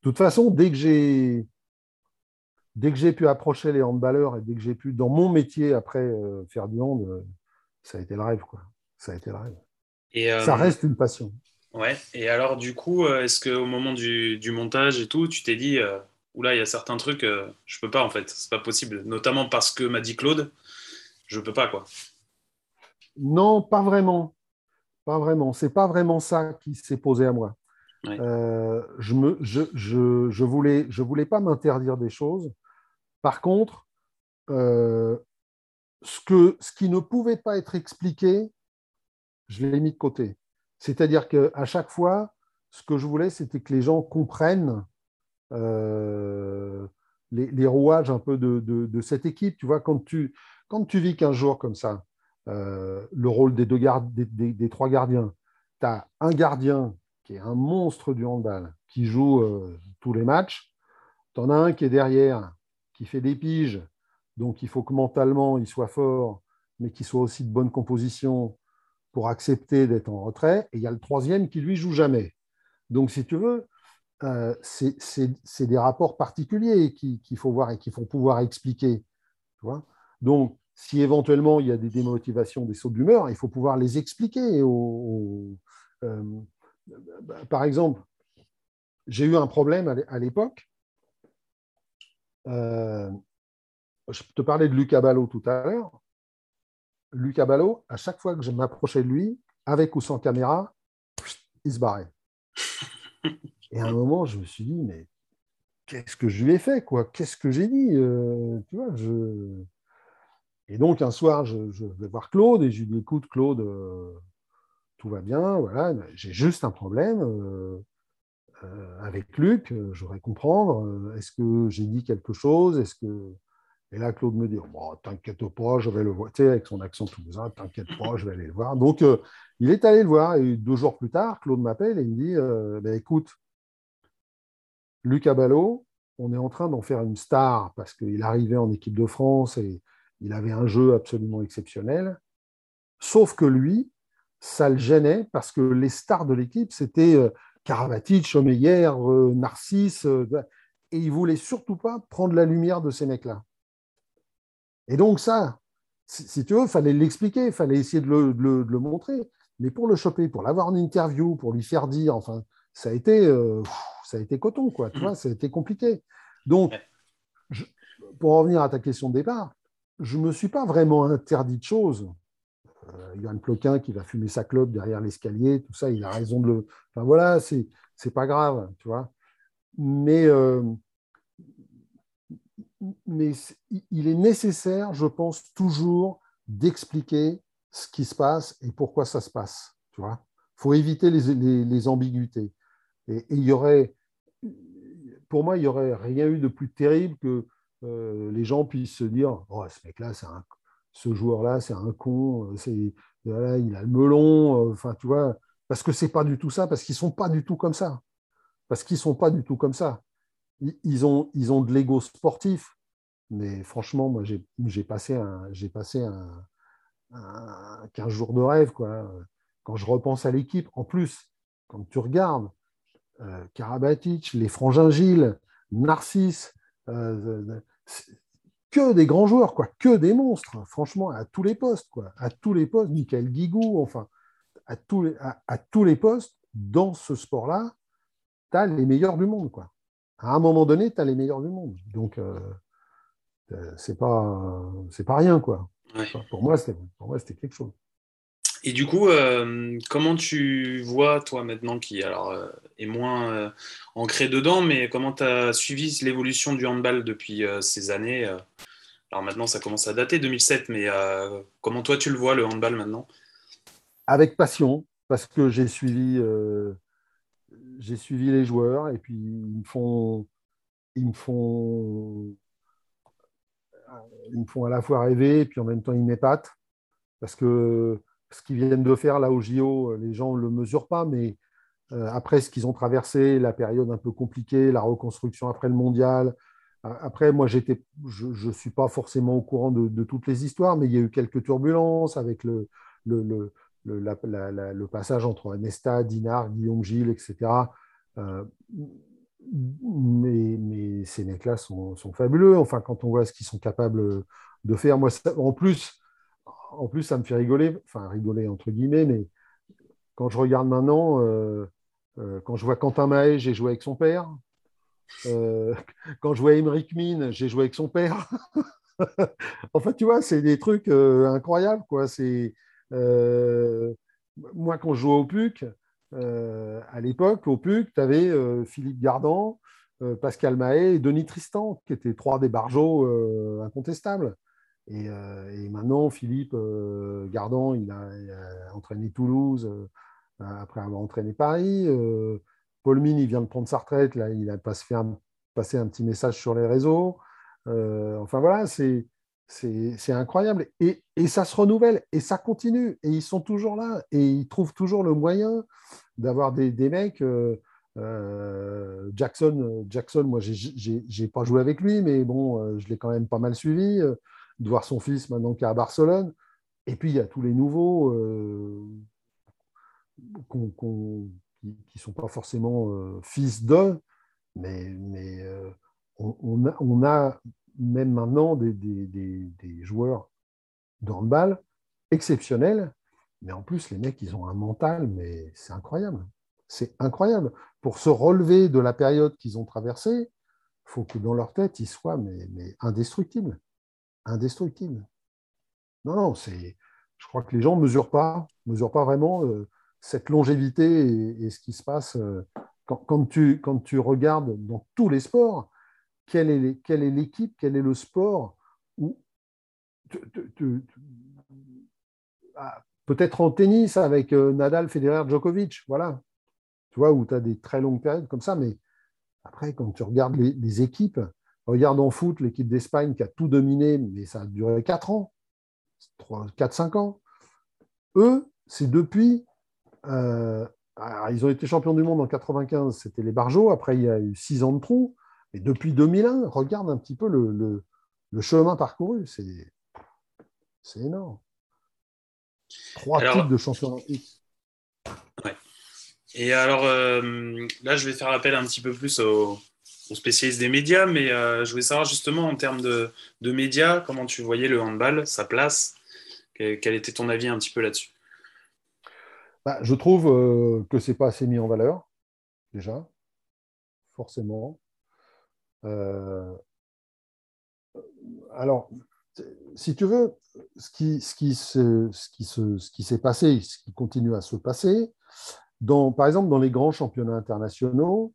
toute façon, dès que j'ai dès que j'ai pu approcher les handballeurs et dès que j'ai pu, dans mon métier, après faire du hand, ça a été le rêve. Quoi. Ça a été le rêve. Et, euh, ça reste une passion. Ouais. Et alors, du coup, est-ce qu'au moment du, montage et tout, tu t'es dit, oula, il y a certains trucs, je peux pas en fait, c'est pas possible. Notamment parce que m'a dit Claude, je peux pas quoi. Non, pas vraiment. Pas vraiment. C'est pas vraiment ça qui s'est posé à moi. je ne je, je, je, voulais, je voulais pas m'interdire des choses. Par contre, euh, ce, que, ce qui ne pouvait pas être expliqué, je l'ai mis de côté. C'est-à-dire qu'à chaque fois, ce que je voulais, c'était que les gens comprennent euh, les, rouages un peu de, cette équipe. Tu vois, quand tu, quand tu vis qu'un jour comme ça, euh, le rôle des, deux des, trois gardiens, tu as un gardien qui est un monstre du handball, qui joue tous les matchs. Tu en as un qui est derrière, qui fait des piges, donc il faut que mentalement il soit fort, mais qu'il soit aussi de bonne composition pour accepter d'être en retrait. Et il y a le troisième qui lui joue jamais. Donc si tu veux, euh, c'est des rapports particuliers qu'il faut voir et qu'il faut pouvoir expliquer. Tu vois donc si éventuellement il y a des démotivations, des sauts d'humeur, il faut pouvoir les expliquer. Euh, par exemple, j'ai eu un problème à l'époque euh, je te parlais de Lucas Ballot tout à l'heure. Lucas Ballot, à chaque fois que je m'approchais de lui, avec ou sans caméra, il se barrait. Et à un moment, je me suis dit, mais qu'est-ce que je lui ai fait quoi? Qu'est-ce que j'ai dit euh. Et donc, un soir, je, vais voir Claude et je lui dis, écoute, Claude, euh, tout va bien, voilà, j'ai juste un problème. Euh, avec Luc, j'aurais comprendre. Est-ce que j'ai dit quelque chose Est-ce que et là, Claude me dit bon, T'inquiète pas, je vais le voir. Avec son accent toulousain, T'inquiète pas, je vais aller le voir. Donc, il est allé le voir. Et deux jours plus tard, Claude m'appelle et il me dit ben, Écoute, Luc Abalo, on est en train d'en faire une star parce qu'il arrivait en équipe de France et il avait un jeu absolument exceptionnel. Sauf que lui, ça le gênait parce que les stars de l'équipe, c'était Karabatic, Chomeyer, euh, Narcisse, euh, et il voulait surtout pas prendre la lumière de ces mecs-là. Et donc ça, si tu veux, il fallait l'expliquer, il fallait essayer de le, montrer. Mais pour le choper, pour l'avoir en interview, pour lui faire dire, enfin, ça a été, euh, ça a été coton, quoi. Tu vois, ça a été compliqué. Donc, pour revenir à ta question de départ, je ne me suis pas vraiment interdit de choses. Euh, Johan Ploquin qui va fumer sa clope derrière l'escalier, tout ça, il a raison de le. Enfin voilà, c'est, c'est pas grave, tu vois. Mais, euh, mais il est nécessaire, je pense, toujours d'expliquer ce qui se passe et pourquoi ça se passe, tu vois. Il faut éviter les, ambiguïtés. Et, il y aurait, pour moi, il n'y aurait rien eu de plus terrible que euh, les gens puissent se dire Oh, ce mec-là, ce joueur-là, c'est un con, euh, il a le melon, euh, parce que c'est pas du tout ça, parce qu'ils sont pas du tout comme ça. Parce qu'ils sont pas du tout comme ça. Ils ont, ils ont de l'ego sportif, mais franchement, moi, j'ai passé, un, passé un, 15 jours de rêve, quoi. Quand je repense à l'équipe, en plus, quand tu regardes euh, Karabatic, les frangins Gilles, Narcisse, euh, que des grands joueurs, quoi, que des monstres, franchement, à tous les postes, quoi, à tous les postes, Michael Guigou, enfin, à tous les, à, tous les postes, dans ce sport-là, tu as les meilleurs du monde, quoi. À un moment donné, tu as les meilleurs du monde. Donc, euh, euh c'est pas, c'est pas rien, quoi. Pour moi, c'était quelque chose. Et du coup, comment tu vois, toi maintenant, qui alors, est moins ancré dedans, mais comment tu as suivi l'évolution du handball depuis ces années Alors maintenant, ça commence à dater, 2007, mais comment toi tu le vois, le handball maintenant? Avec passion, parce que j'ai suivi, j'ai suivi les joueurs et puis ils me font, ils me font, ils me font à la fois rêver et puis en même temps ils m'épatent parce que ce qu'ils viennent de faire là au JO, les gens ne le mesurent pas, mais euh, après ce qu'ils ont traversé, la période un peu compliquée, la reconstruction après le mondial. Après, moi, j'étais, je ne suis pas forcément au courant de, toutes les histoires, mais il y a eu quelques turbulences avec le, le, le passage entre Nesta, Dinard, Guillaume Gilles, etc. Euh, mais, ces mecs-là sont, fabuleux. Enfin, quand on voit ce qu'ils sont capables de faire, moi, en plus, en plus, ça me fait rigoler, enfin rigoler entre guillemets, mais quand je regarde maintenant, euh, euh, quand je vois Quentin Mahé, j'ai joué avec son père. Quand je vois Émeric Mine, j'ai joué avec son père. [LAUGHS] enfin, tu vois, c'est des trucs incroyables. Quoi. C'est, moi, quand je jouais au PUC, à l'époque, au PUC, tu avais Philippe Gardan, Pascal Mahé et Denis Tristan, qui étaient trois des barjots incontestables. Euh, et, maintenant, Philippe euh, Gardan, il a, entraîné Toulouse euh, après avoir entraîné Paris. Paul Mine, il vient de prendre sa retraite. Là, il a passé un, passé un petit message sur les réseaux. enfin voilà, c'est c'est incroyable. Et, ça se renouvelle et ça continue. Et ils sont toujours là et ils trouvent toujours le moyen d'avoir des, mecs. Jackson, Jackson, moi, j'ai pas joué avec lui, mais bon, je l'ai quand même pas mal suivi de voir son fils maintenant qui est à Barcelone. Et puis, il y a tous les nouveaux euh, qui ne sont pas forcément euh, fils d'eux, mais, euh, on, a, même maintenant des, des, des, joueurs de handball exceptionnels, mais en plus, les mecs, ils ont un mental, mais c'est incroyable. C'est incroyable. Pour se relever de la période qu'ils ont traversée, il faut que dans leur tête, ils soient mais, mais indestructibles indestructible. Non, non, c'est. Je crois que les gens ne mesurent pas, mesurent pas vraiment euh, cette longévité et, ce qui se passe euh, quand, tu, quand tu regardes dans tous les sports, quelle est, l'équipe, quel est le sport où ah, peut-être en tennis avec euh, Nadal, Federer, Djokovic, voilà. Tu vois, où tu as des très longues périodes comme ça, mais après, quand tu regardes les équipes, Regarde en foot l'équipe d'Espagne qui a tout dominé, mais ça a duré 4 ans, 4-5 ans. Eux, c'est depuis. Euh, ils ont été champions du monde en 95, c'était les Barjots. Après, il y a eu 6 ans de trou. Et depuis 2001, regarde un petit peu le, chemin parcouru. C'est énorme. Trois titres de champion olympique. Et alors, euh, là, je vais faire appel un petit peu plus au, spécialiste des médias, mais euh, je voulais savoir justement en termes de, médias, comment tu voyais le handball, sa place, quel, était ton avis un petit peu là-dessus? Bah, Je trouve euh, que c'est pas assez mis en valeur, déjà, forcément. Euh, alors, si tu veux, ce qui, ce qui, ce qui, s'est passé, ce qui continue à se passer, dans, par exemple, dans les grands championnats internationaux,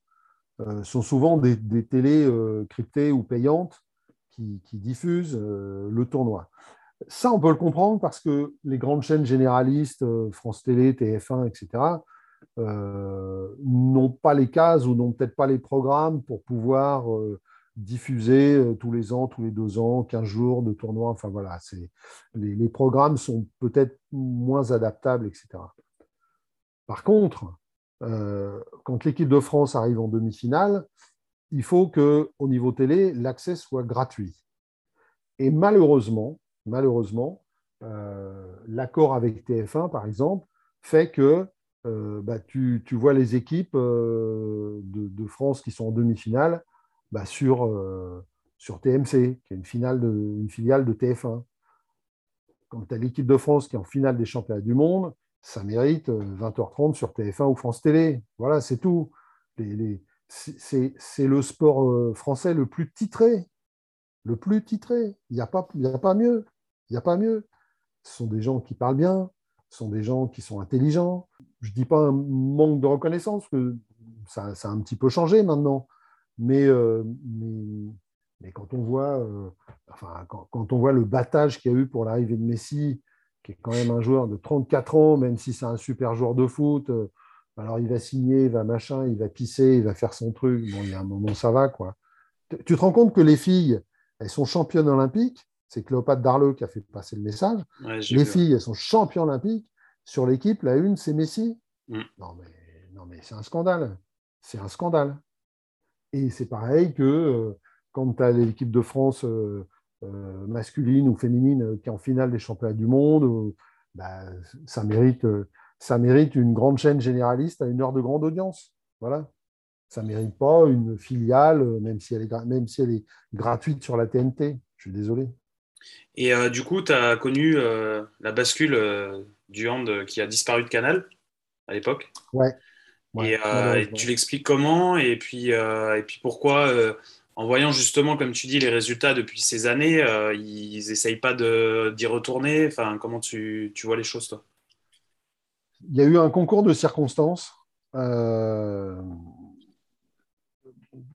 euh, sont souvent des, télés euh, cryptées ou payantes qui, diffusent euh, le tournoi. Ça, on peut le comprendre parce que les grandes chaînes généralistes, France Télé, TF1, etc., n'ont pas les cases ou n'ont peut-être pas les programmes pour pouvoir diffuser tous les ans, tous les deux ans, 15 jours de tournoi. Enfin voilà, les, les programmes sont peut-être moins adaptables, etc. Par contre, euh, quand l'équipe de France arrive en demi-finale, il faut que au niveau télé, l'accès soit gratuit. Et malheureusement, malheureusement, euh, l'accord avec TF1, par exemple, fait que euh, bah, tu, vois les équipes de, France qui sont en demi-finale bah, sur, sur TMC, qui est une, filiale de TF1. Quand tu as l'équipe de France qui est en finale des championnats du monde, ça mérite 20h30 euh, sur TF1 ou France Télé. Voilà, c'est tout. c'est le sport euh, français le plus titré. Le plus titré. Il n'y a, pas, mieux. Il n'y a pas mieux. Ce sont des gens qui parlent bien. sont des gens qui sont intelligents. Je ne dis pas un manque de reconnaissance, que ça, a un petit peu changé maintenant. Mais, euh, mais, quand, on voit, euh, enfin, quand, on voit le battage qu'il y a eu pour l'arrivée de Messi, qui est quand même un joueur de 34 ans, même si c'est un super joueur de foot, euh, alors il va signer, il va machin, il va pisser, il va faire son truc. Bon, il y a un moment, ça va. quoi. Tu te rends compte que les filles, elles sont championnes olympiques. C'est Cléopâtre Darleux qui a fait passer le message. les filles, elles sont championnes olympiques. Sur l'équipe, la une, c'est Messi. Mm. Non, mais, non, mais c'est un scandale. C'est un scandale. Et c'est pareil que euh, quand tu as l'équipe de France euh, euh, masculine ou féminine qui est en finale des championnats du monde, bah, ça, mérite, ça mérite une grande chaîne généraliste à une heure de grande audience. Voilà. Ça ne mérite pas une filiale, même si, elle est, même si elle est gratuite sur la TNT. Je suis désolé. Et du coup, tu as connu la bascule du hand qui a disparu de Canal à l'époque. Ouais. et, euh, tu l'expliques comment et puis, euh, et puis pourquoi, euh, en voyant justement, comme tu dis, les résultats depuis ces années, ils n'essayent pas d'y retourner. Enfin, comment tu, tu, vois les choses, toi? Il y a eu un concours de circonstances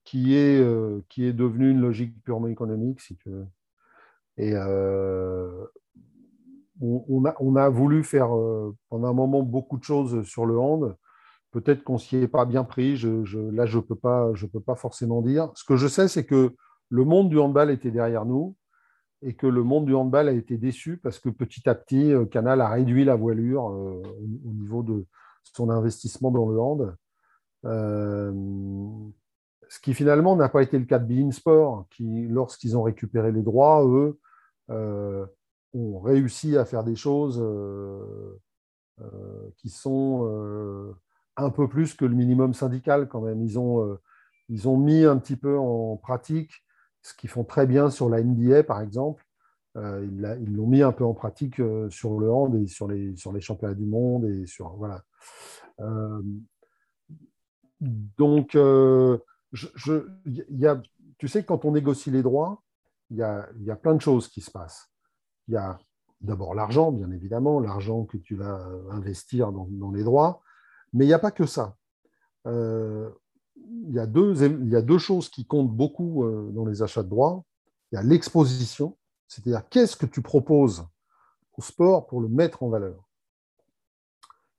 qui, est, qui est devenu une logique purement économique, si tu veux. Et on, a, voulu faire euh, pendant un moment beaucoup de choses sur le hand. Peut-être qu'on s'y est pas bien pris. Là, je ne peux, pas, peux pas forcément dire. Ce que je sais, c'est que le monde du handball était derrière nous et que le monde du handball a été déçu parce que petit à petit, euh, Canal a réduit la voilure euh, au, niveau de son investissement dans le hand. ce qui finalement n'a pas été le cas de Bein Sport, qui, lorsqu'ils ont récupéré les droits, eux, ont réussi à faire des choses euh, euh, qui sont euh, un peu plus que le minimum syndical quand même. Ils ont, ils ont mis un petit peu en pratique ce qu'ils font très bien sur la NBA, par exemple. ils l'ont mis un peu en pratique sur le hand et sur les, sur les championnats du monde. Et sur, voilà. donc, je, y a, tu sais, quand on négocie les droits, il y a, y a plein de choses qui se passent il y a d'abord l'argent, bien évidemment, l'argent que tu vas investir dans, les droits, mais il n'y a pas que ça. Euh, il, y a deux, il y a deux choses qui comptent beaucoup euh, dans les achats de droits. Il y a l'exposition, c'est-à-dire qu'est-ce que tu proposes au sport pour le mettre en valeur?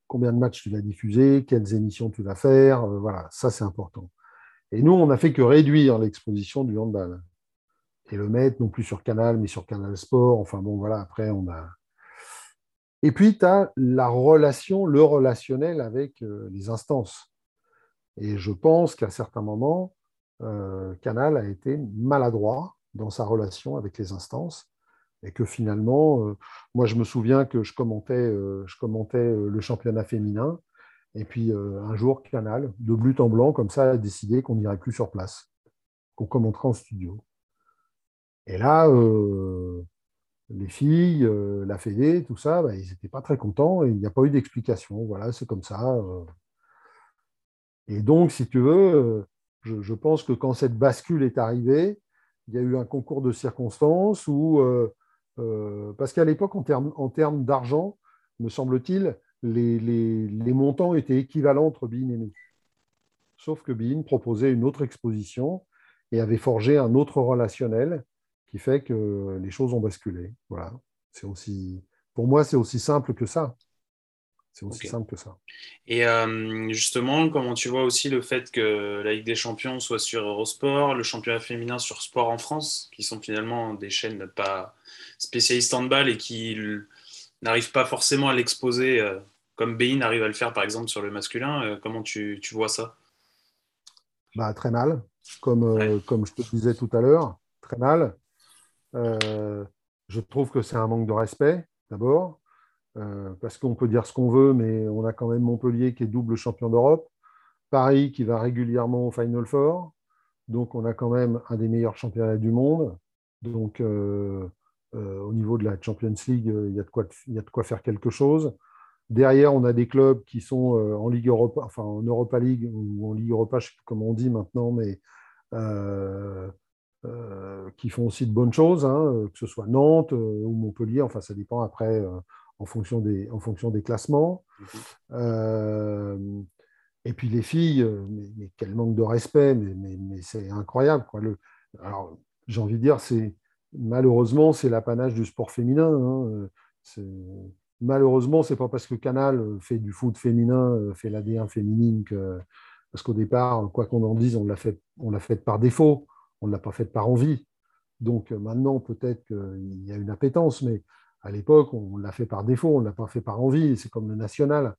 Combien de matchs tu vas diffuser, quelles émissions tu vas faire, euh, voilà, ça c'est important. Et nous, on n'a fait que réduire l'exposition du handball et le mettre non plus sur Canal, mais sur Canal Sport. Enfin bon, voilà, après, on a. Et puis, tu as la relation, le relationnel avec euh, les instances. Et je pense qu'à certains moments, euh, Canal a été maladroit dans sa relation avec les instances et que finalement, euh, moi je me souviens que je commentais, je commentais le championnat féminin et puis un jour Canal, de but en blanc, comme ça, a décidé qu'on n'irait plus sur place, qu'on commenterait en studio. Et là, euh, les filles, euh, la Fédé, tout ça, bah, ils n'étaient pas très contents et il n'y a pas eu d'explication. Voilà, c'est comme ça. Euh. Et donc, si tu veux, je, pense que quand cette bascule est arrivée, il y a eu un concours de circonstances où, parce qu'à l'époque, en termes d'argent, me semble-t-il, les, les, montants étaient équivalents entre Bean et nous. Sauf que Bean proposait une autre exposition et avait forgé un autre relationnel qui fait que les choses ont basculé. Voilà. C'est aussi, pour moi, c'est aussi simple que ça. C'est aussi simple que ça. Et euh, justement, comment tu vois aussi le fait que la Ligue des Champions soit sur Eurosport, le championnat féminin sur Sport en France, qui sont finalement des chaînes pas spécialistes en balle et qui n'arrivent pas forcément à l'exposer euh, comme Bein arrive à le faire par exemple sur le masculin. Euh, comment tu, tu, vois ça? Bah, Très mal. Comme, comme je te disais tout à l'heure, très mal. Euh, je trouve que c'est un manque de respect, d'abord, euh, parce qu'on peut dire ce qu'on veut, mais on a quand même Montpellier qui est double champion d'Europe, Paris qui va régulièrement au Final Four, donc on a quand même un des meilleurs championnats du monde. Donc euh, au niveau de la Champions League, il y, a de quoi, faire quelque chose. Derrière, on a des clubs qui sont en Ligue Europa, enfin en Europa League ou en Ligue Europa, je ne sais plus comment on dit maintenant, mais qui font aussi de bonnes choses, hein, euh, que ce soit Nantes euh, ou Montpellier, enfin ça dépend après. en fonction des, en fonction des classements. Mhm. et puis les filles, mais, quel manque de respect, mais, mais, c'est incroyable. Quoi. Le, alors, j'ai envie de dire, c'est malheureusement, c'est l'apanage du sport féminin. Hein. Malheureusement, c'est pas parce que Canal fait du foot féminin, fait la D1 féminine, que, parce qu'au départ, quoi qu'on en dise, on l'a fait, on l'a fait par défaut, on ne l'a pas fait par envie. Donc maintenant, peut-être qu'il y a une appétence, mais à l'époque, on l'a fait par défaut, on ne l'a pas fait par envie. C'est comme le national.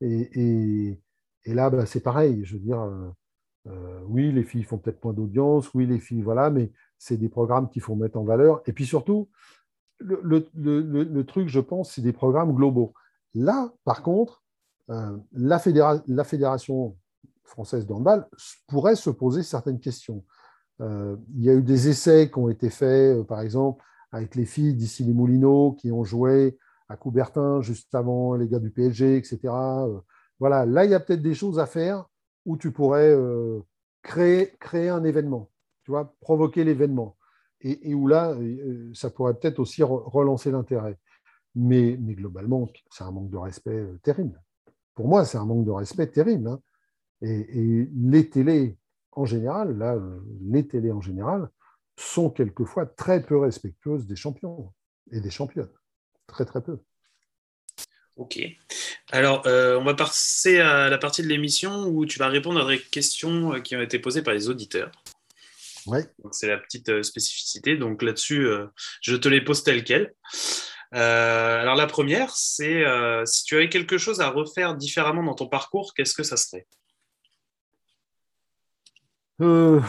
Et, là, bah, c'est pareil. Je veux dire, euh, oui, les filles font peut-être moins d'audience, oui, les filles, voilà, mais c'est des programmes qu'il faut mettre en valeur. Et puis surtout, le, truc, je pense, c'est des programmes globaux. Là, par contre, euh, la, Fédération française d'handball pourrait se poser certaines questions. Euh, il y a eu des essais qui ont été faits, par exemple, avec les filles d'ici les Moulineaux qui ont joué à Coubertin juste avant les gars du PSG, etc. voilà, là, il y a peut-être des choses à faire où tu pourrais euh, créer, un événement, tu vois, provoquer l'événement. Et, où là, euh, ça pourrait peut-être aussi relancer l'intérêt. Mais, globalement, c'est un manque de respect euh, terrible. Pour moi, c'est un manque de respect terrible. Hein. Et, les télés, en général, là, les télés en général, sont quelquefois très peu respectueuses des champions et des championnes. Très, très peu. Ok. Alors, euh, on va passer à la partie de l'émission où tu vas répondre à des questions euh, qui ont été posées par les auditeurs. Oui. C'est la petite euh, spécificité. Donc là-dessus, je te les pose telles quelles. alors la première, c'est si tu avais quelque chose à refaire différemment dans ton parcours, qu'est-ce que ça serait? Je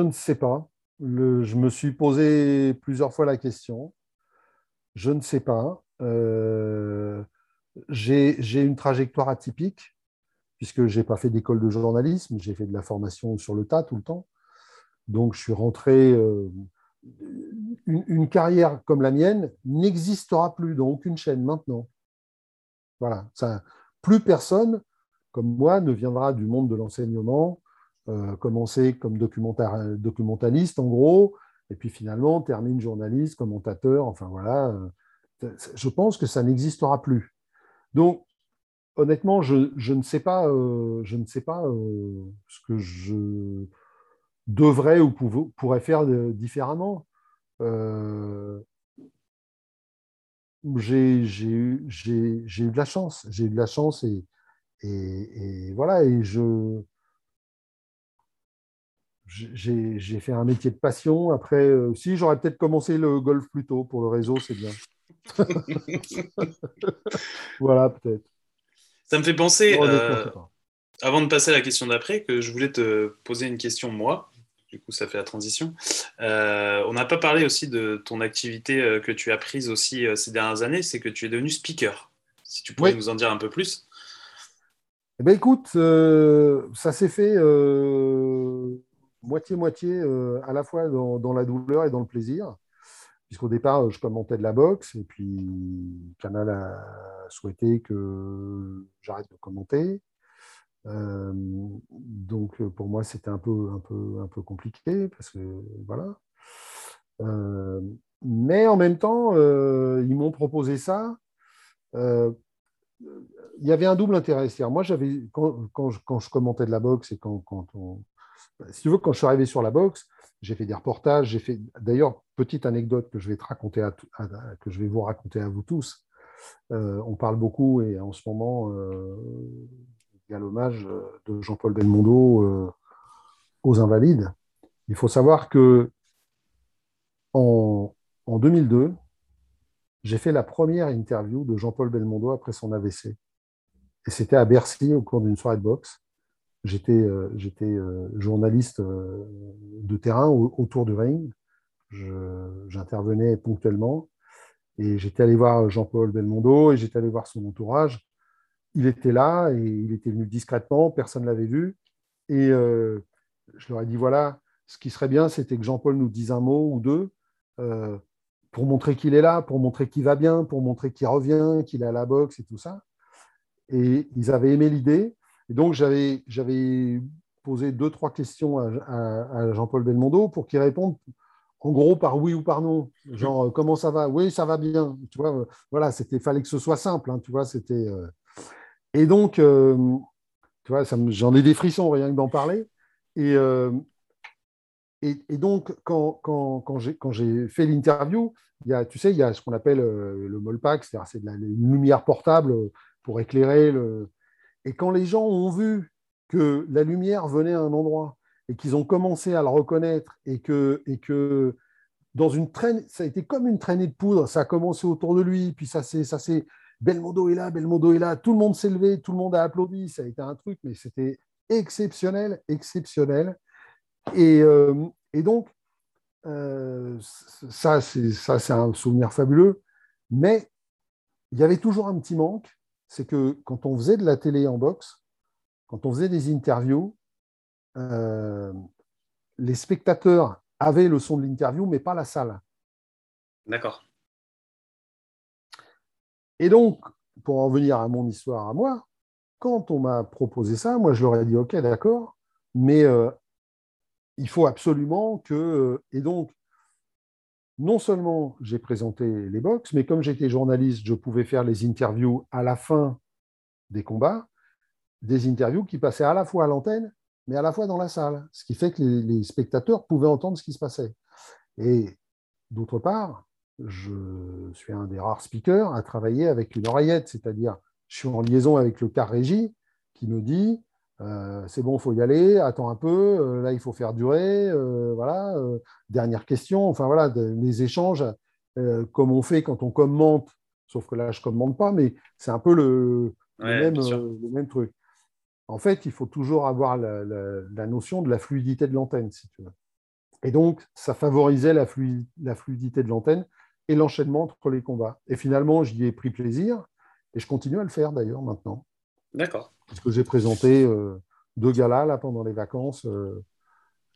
ne sais pas. je me suis posé plusieurs fois la question. Je ne sais pas. Euh, j'ai une trajectoire atypique, puisque je n'ai pas fait d'école de journalisme, j'ai fait de la formation sur le tas tout le temps. Donc, je suis rentré. Euh, une, carrière comme la mienne n'existera plus dans aucune chaîne maintenant. Voilà. Ça, plus personne comme moi ne viendra du monde de l'enseignement, euh, commencer comme documentaliste en gros, et puis finalement termine journaliste, commentateur, enfin voilà. Euh, je pense que ça n'existera plus. Donc, honnêtement, je, ne sais pas, euh, je ne sais pas euh, ce que je devrais ou pourrais faire différemment. j'ai eu de la chance, j'ai eu de la chance et, et voilà, et je, j'ai fait un métier de passion. Après, euh, si j'aurais peut-être commencé le golf plus tôt pour le réseau, c'est bien. [LAUGHS] voilà, peut-être. Ça me fait penser, euh, avant de passer à la question d'après, que je voulais te poser une question moi. Du coup, ça fait la transition. Euh, on n'a pas parlé aussi de ton activité que tu as prise aussi ces dernières années, c'est que tu es devenu speaker. Si tu pourrais nous en dire un peu plus. Eh bien, écoute, ça s'est fait moitié-moitié euh, à la fois dans, la douleur et dans le plaisir. Puisqu'au départ, je commentais de la boxe et puis Canal a souhaité que j'arrête de commenter. Euh, donc pour moi, c'était un peu, un, peu, un peu compliqué parce que voilà. Euh, mais en même temps, ils m'ont proposé ça. Il y avait un double intérêt. Moi, j'avais quand, je, quand, je, commentais de la boxe et quand, quand on, si tu veux, quand je suis arrivé sur la boxe, j'ai fait des reportages, j'ai fait d'ailleurs petite anecdote que je vais te raconter que je vais vous raconter à vous tous. Euh, on parle beaucoup et en ce moment euh, il y a l'hommage de Jean-Paul Belmondo euh, aux Invalides. Il faut savoir que en, en 2002, j'ai fait la première interview de Jean-Paul Belmondo après son AVC. Et c'était à Bercy au cours d'une soirée de boxe. J'étais euh, euh, journaliste euh, de terrain autour du ring. J'intervenais ponctuellement. Et j'étais allé voir Jean-Paul Belmondo et j'étais allé voir son entourage. Il était là et il était venu discrètement, personne ne l'avait vu. Et je leur ai dit voilà, ce qui serait bien, c'était que Jean-Paul nous dise un mot ou deux pour montrer qu'il est là, pour montrer qu'il va bien, pour montrer qu'il revient, qu'il est à la boxe et tout ça. Et ils avaient aimé l'idée. Et donc, j'avais posé deux, trois questions à, Jean-Paul Belmondo pour qu'il réponde en gros par oui ou par non. Genre, comment ça va? Oui, ça va bien. Tu vois, voilà, c'était, fallait que ce soit simple. Hein, tu vois, c'était. Et donc, tu vois, j'en ai des frissons rien que d'en parler. Et, et, donc, quand, quand, quand j'ai fait l'interview, tu sais, il y a ce qu'on appelle le Molpac, c'est-à-dire c'est de la une lumière portable pour éclairer. Et quand les gens ont vu que la lumière venait à un endroit et qu'ils ont commencé à le reconnaître et que, et que dans une traîne, ça a été comme une traînée de poudre, ça a commencé autour de lui, puis ça s'est, ça s'est, Belmondo est là, Belmondo est là, tout le monde s'est levé, tout le monde a applaudi, ça a été un truc, mais c'était exceptionnel, exceptionnel. Et, euh, et donc, euh, ça, c'est, un souvenir fabuleux, mais il y avait toujours un petit manque, c'est que quand on faisait de la télé en boxe, quand on faisait des interviews, euh, les spectateurs avaient le son de l'interview, mais pas la salle. D'accord. Et donc, pour en venir à mon histoire à moi, quand on m'a proposé ça, moi je leur ai dit ok, d'accord, mais euh, il faut absolument que. Euh, et donc, non seulement j'ai présenté les box, mais comme j'étais journaliste, je pouvais faire les interviews à la fin des combats, des interviews qui passaient à la fois à l'antenne, mais à la fois dans la salle, ce qui fait que les, spectateurs pouvaient entendre ce qui se passait. Et d'autre part, je suis un des rares speakers à travailler avec une oreillette, c'est-à-dire je suis en liaison avec le car régie qui me dit euh, c'est bon, il faut y aller, attends un peu, euh, là il faut faire durer, euh, voilà, dernière question, enfin voilà, les échanges comme on fait quand on commente, sauf que là je ne commente pas, mais c'est un peu le, même, le, même, truc. En fait, il faut toujours avoir la, notion de la fluidité de l'antenne, si tu veux. Et donc, ça favorisait la, la fluidité de l'antenne et l'enchaînement entre les combats. Et finalement, j'y ai pris plaisir et je continue à le faire d'ailleurs maintenant. D'accord. Parce que j'ai présenté euh, deux galas là, pendant les vacances, euh,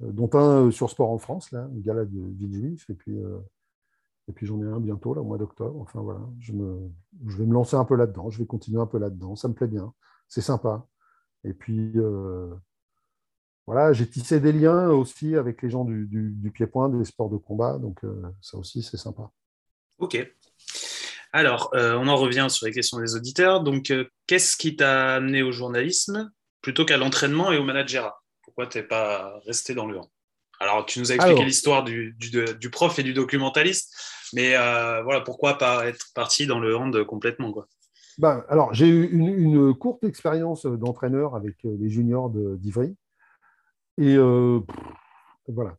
euh, dont un sur Sport en France, là, un gala de Villejuif, et puis, et puis j'en ai un bientôt, là, au mois d'octobre. Enfin voilà, je, me, je vais me lancer un peu là-dedans, je vais continuer un peu là-dedans, ça me plaît bien, c'est sympa. Et puis voilà, j'ai tissé des liens aussi avec les gens du, du, pied-point, des sports de combat, donc ça aussi c'est sympa. Ok. Alors, euh, on en revient sur les questions des auditeurs. Donc, euh, qu'est-ce qui t'a amené au journalisme plutôt qu'à l'entraînement et au managerat Pourquoi tu n'es pas resté dans le hand Alors, tu nous as expliqué l'histoire du, prof et du documentaliste, mais euh, voilà, pourquoi pas être parti dans le hand complètement quoi? Ben, Alors, j'ai eu une, courte expérience d'entraîneur avec les juniors d'Ivry. Et voilà.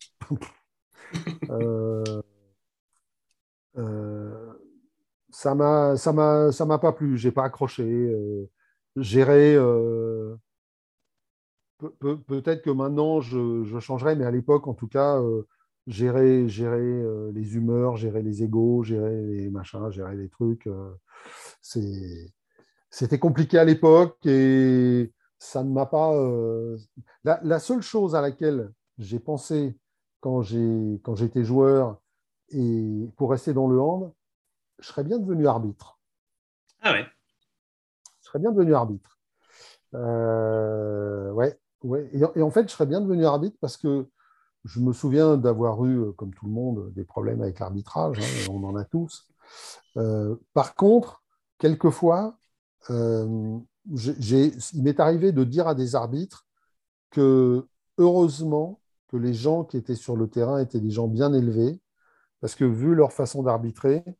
[LAUGHS] ça m'a ça m'a ça m'a pas plu. J'ai pas accroché euh, gérer euh, peut-être que maintenant je, changerai mais à l'époque en tout cas euh, gérer gérer les humeurs gérer les égaux gérer les machins gérer les trucs c'était compliqué à l'époque et ça ne m'a pas la, la, seule chose à laquelle j'ai pensé quand j'ai quand j'étais joueur et pour rester dans le hand je serais bien devenu arbitre. Ah ouais Je serais bien devenu arbitre. Euh, ouais, ouais. Et, en fait, je serais bien devenu arbitre parce que je me souviens d'avoir eu, comme tout le monde, des problèmes avec l'arbitrage. Hein, on en a tous. Euh, par contre, quelquefois, euh, il m'est arrivé de dire à des arbitres que heureusement que les gens qui étaient sur le terrain étaient des gens bien élevés, parce que vu leur façon d'arbitrer, euh,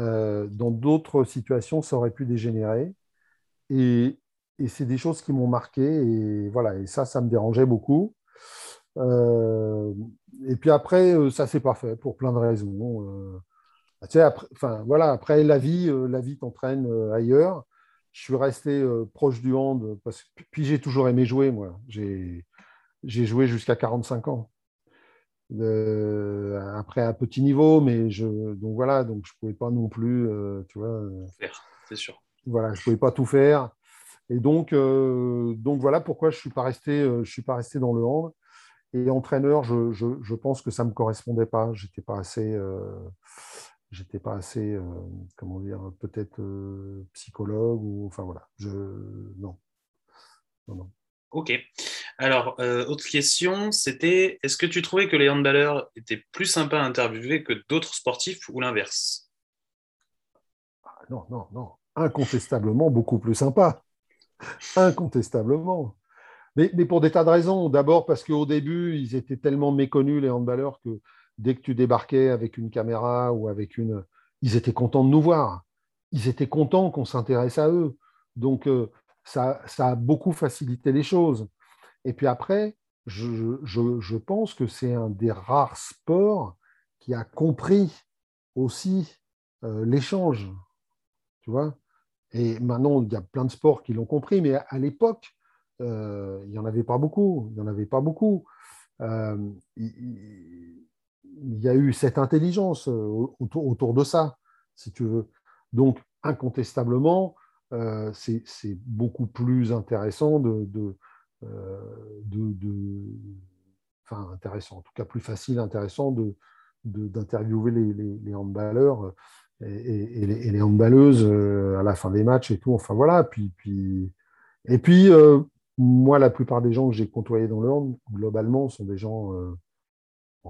dans d'autres situations, ça aurait pu dégénérer. Et, c'est des choses qui m'ont marqué. Et voilà, ça, ça me dérangeait beaucoup. Euh, et puis après, euh, ça s'est pas fait pour plein de raisons. tu enfin, voilà, après, la vie, la vie t'entraîne ailleurs. Je suis resté proche du hand. Parce, puis j'ai toujours aimé jouer, moi. J'ai joué jusqu'à 45 ans après un petit niveau, mais je donc voilà, donc je pouvais pas non plus, euh, tu vois. Euh, c'est sûr. Voilà, je pouvais pas tout faire. Et donc, euh, donc voilà pourquoi je suis pas resté, je suis pas resté dans le hand. Et entraîneur, je, je, je pense que ça me correspondait pas. J'étais pas assez, j'étais pas assez, comment dire, peut-être psychologue ou enfin voilà. Je non, non, non. Ok. Alors, autre question, c'était est-ce que tu trouvais que les handballeurs étaient plus sympas à interviewer que d'autres sportifs ou l'inverse? Ah, Non, non, non. Incontestablement beaucoup plus sympa. Incontestablement. Mais, mais, pour des tas de raisons. D'abord parce qu'au début, ils étaient tellement méconnus, les handballeurs, que dès que tu débarquais avec une caméra ou avec une... Ils étaient contents de nous voir. Ils étaient contents qu'on s'intéresse à eux. Donc, euh, ça, ça, a beaucoup facilité les choses. Et puis après, je, pense que c'est un des rares sports qui a compris aussi euh, l'échange. Tu vois Et maintenant, il y a plein de sports qui l'ont compris, mais à, l'époque, euh, il n'y en avait pas beaucoup. Il n'y en avait pas beaucoup. il, y a eu cette intelligence euh, autour, de ça, si tu veux. Donc, incontestablement, euh, c'est beaucoup plus intéressant de, euh, enfin intéressant, en tout cas plus facile, intéressant de d'interviewer les, les, handballeurs et, les, handballeuses à la fin des matchs et tout. Enfin voilà. Puis, puis, et puis, moi, la plupart des gens que j'ai côtoyés dans le hand, globalement, sont des gens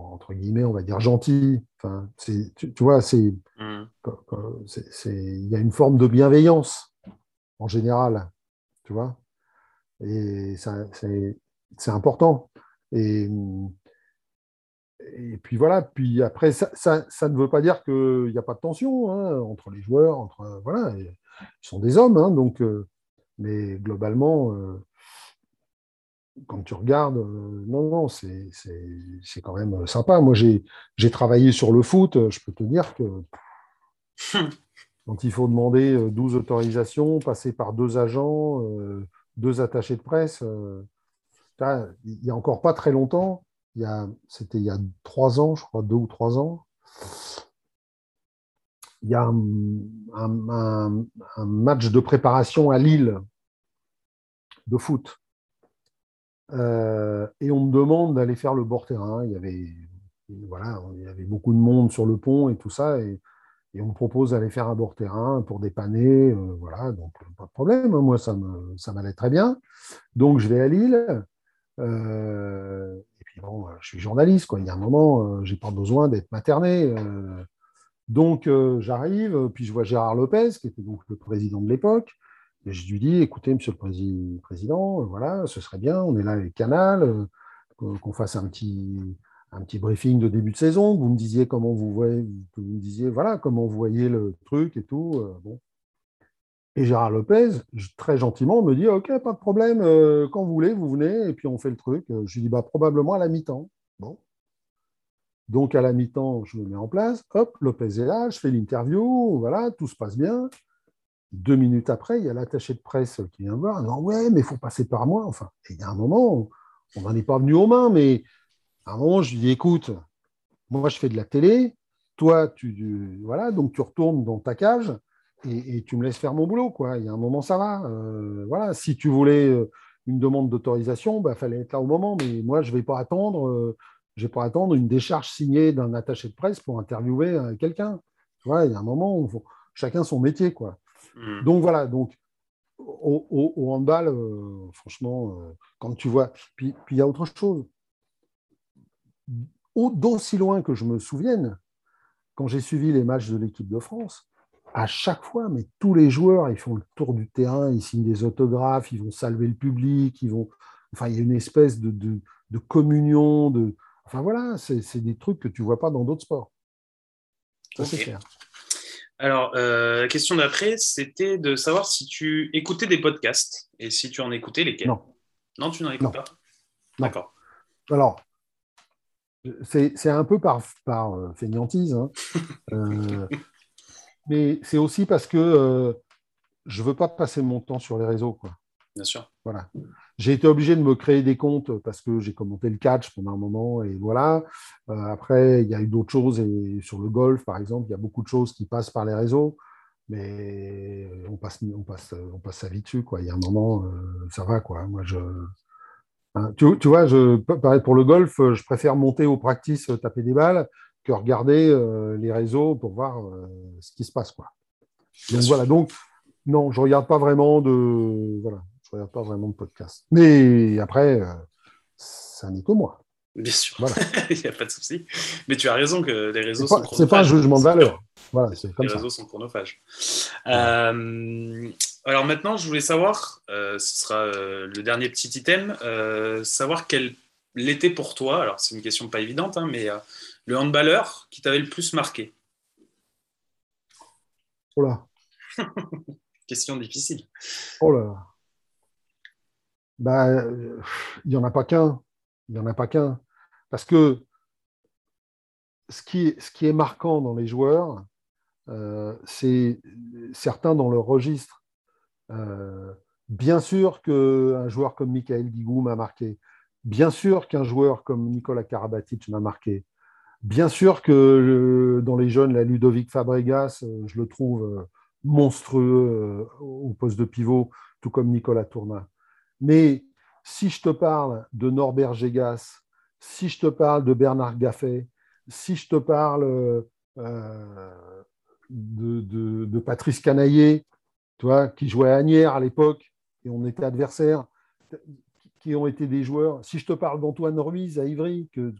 entre guillemets, on va dire gentil. Enfin, tu, tu, vois, mm. c'est, il y a une forme de bienveillance en général, tu vois. Et c'est, important. Et, et puis voilà. Puis après, ça, ça, ne veut pas dire qu'il n'y a pas de tension hein, entre les joueurs. Entre voilà, ils sont des hommes, hein, donc. Euh, mais globalement. Euh, quand tu regardes, euh, non, non, c'est quand même sympa. Moi, j'ai travaillé sur le foot, je peux te dire que [LAUGHS] quand il faut demander 12 autorisations, passer par deux agents, deux attachés de presse, il n'y a encore pas très longtemps, c'était il y a trois ans, je crois, deux ou trois ans, il y a un match de préparation à Lille de foot. Euh, et on me demande d'aller faire le bord terrain. Il y avait, voilà, il y avait beaucoup de monde sur le pont et tout ça. On me propose d'aller faire un bord terrain pour dépanner. Euh, voilà, donc pas de problème. Hein. Moi, ça m'allait très bien. Donc, je vais à Lille. Euh, et puis, bon, je suis journaliste. Quoi. Il y a un moment, j'ai pas besoin d'être materné. donc, j'arrive. Puis, je vois Gérard Lopez, qui était donc le président de l'époque. Et je lui dis, écoutez, monsieur le président, voilà, ce serait bien, on est là avec Canal, euh, qu'on fasse un petit, un petit briefing de début de saison, vous me disiez comment vous voyez, vous me disiez, voilà, comment vous voyez le truc et tout. Euh, bon. Et Gérard Lopez, très gentiment, me dit, OK, pas de problème, euh, quand vous voulez, vous venez, et puis on fait le truc. Je lui dis, bah, probablement à la mi-temps. Bon. Donc, à la mi-temps, je me mets en place, hop, Lopez est là, je fais l'interview, voilà, tout se passe bien. Deux minutes après, il y a l'attaché de presse qui vient voir. Non, ouais, mais il faut passer par moi. Enfin, il y a un moment, on n'en est pas venu aux mains, mais à un moment, je lui dis écoute, moi, je fais de la télé. Toi, tu, voilà, donc tu retournes dans ta cage et, tu me laisses faire mon boulot. Quoi. Il y a un moment, ça va. Euh, voilà, si tu voulais euh, une demande d'autorisation, il bah, fallait être là au moment. Mais moi, je ne vais pas attendre. Euh, je vais pas attendre une décharge signée d'un attaché de presse pour interviewer quelqu'un. il y a un moment où chacun son métier, quoi. Mm. Donc voilà, donc au, handball, franchement, quand tu vois, puis il y a autre chose. D'aussi loin que je me souvienne, quand j'ai suivi les matchs de l'équipe de France, à chaque fois, mais tous les joueurs, ils font le tour du terrain, ils signent des autographes, ils vont saluer le public, ils vont. Enfin, il y a une espèce de, de, communion, de. Enfin voilà, c'est des trucs que tu ne vois pas dans d'autres sports. Ça, c'est clair. Alors, euh, la question d'après, c'était de savoir si tu écoutais des podcasts et si tu en écoutais lesquels. Non. Non, tu n'en écoutes pas? D'accord. Alors, c'est un peu par, par euh, fainéantise, hein. [LAUGHS] euh, mais c'est aussi parce que je ne veux pas passer mon temps sur les réseaux. Quoi. Bien sûr. Voilà. J'ai été obligé de me créer des comptes parce que j'ai commenté le catch pendant un moment et voilà. Euh, après, il y a eu d'autres choses et sur le golf, par exemple, il y a beaucoup de choses qui passent par les réseaux, mais on passe, on passe, on passe sa vie dessus. Quoi. Il y a un moment, euh, ça va. Quoi. Moi, je, tu, tu, vois, je, pour le golf, je préfère monter au practice, taper des balles, que regarder euh, les réseaux pour voir ce qui se passe. Quoi. Donc voilà, donc non, je ne regarde pas vraiment de. Voilà, je regarde pas vraiment de podcast. Mais après, euh, ça n'est que moi. Bien sûr, [LAUGHS] il n'y a pas de souci. Mais tu as raison que les réseaux sont C'est pas un jugement de valeur. Voilà, les réseaux sont chronophages. Euh, alors maintenant, je voulais savoir, euh, ce sera euh, le dernier petit item, savoir quel l'était pour toi. Alors c'est une question pas évidente, hein, mais le handballeur qui t'avait le plus marqué. Oh là. [LAUGHS] question difficile. Oh là. Bah, il n'y en a pas qu'un. Il n'y en a pas qu'un. Parce que ce qui, est, ce qui est marquant dans les joueurs, euh, c'est certains dans leur registre. Euh, bien sûr qu'un joueur comme Michael Guigou m'a marqué. Bien sûr qu'un joueur comme Nicolas Karabatic m'a marqué. Bien sûr que euh, dans les jeunes, la Ludovic Fabregas, je le trouve monstrueux au poste de pivot, tout comme Nicolas Tourna. Mais si je te parle de Norbert Gégas, si je te parle de Bernard Gaffet, si je te parle euh, de, Patrice Canaillé, toi, qui jouait à Agnières à l'époque, et on était adversaires, qui ont été des joueurs. Si je te parle d'Antoine Ruiz à Ivry, que,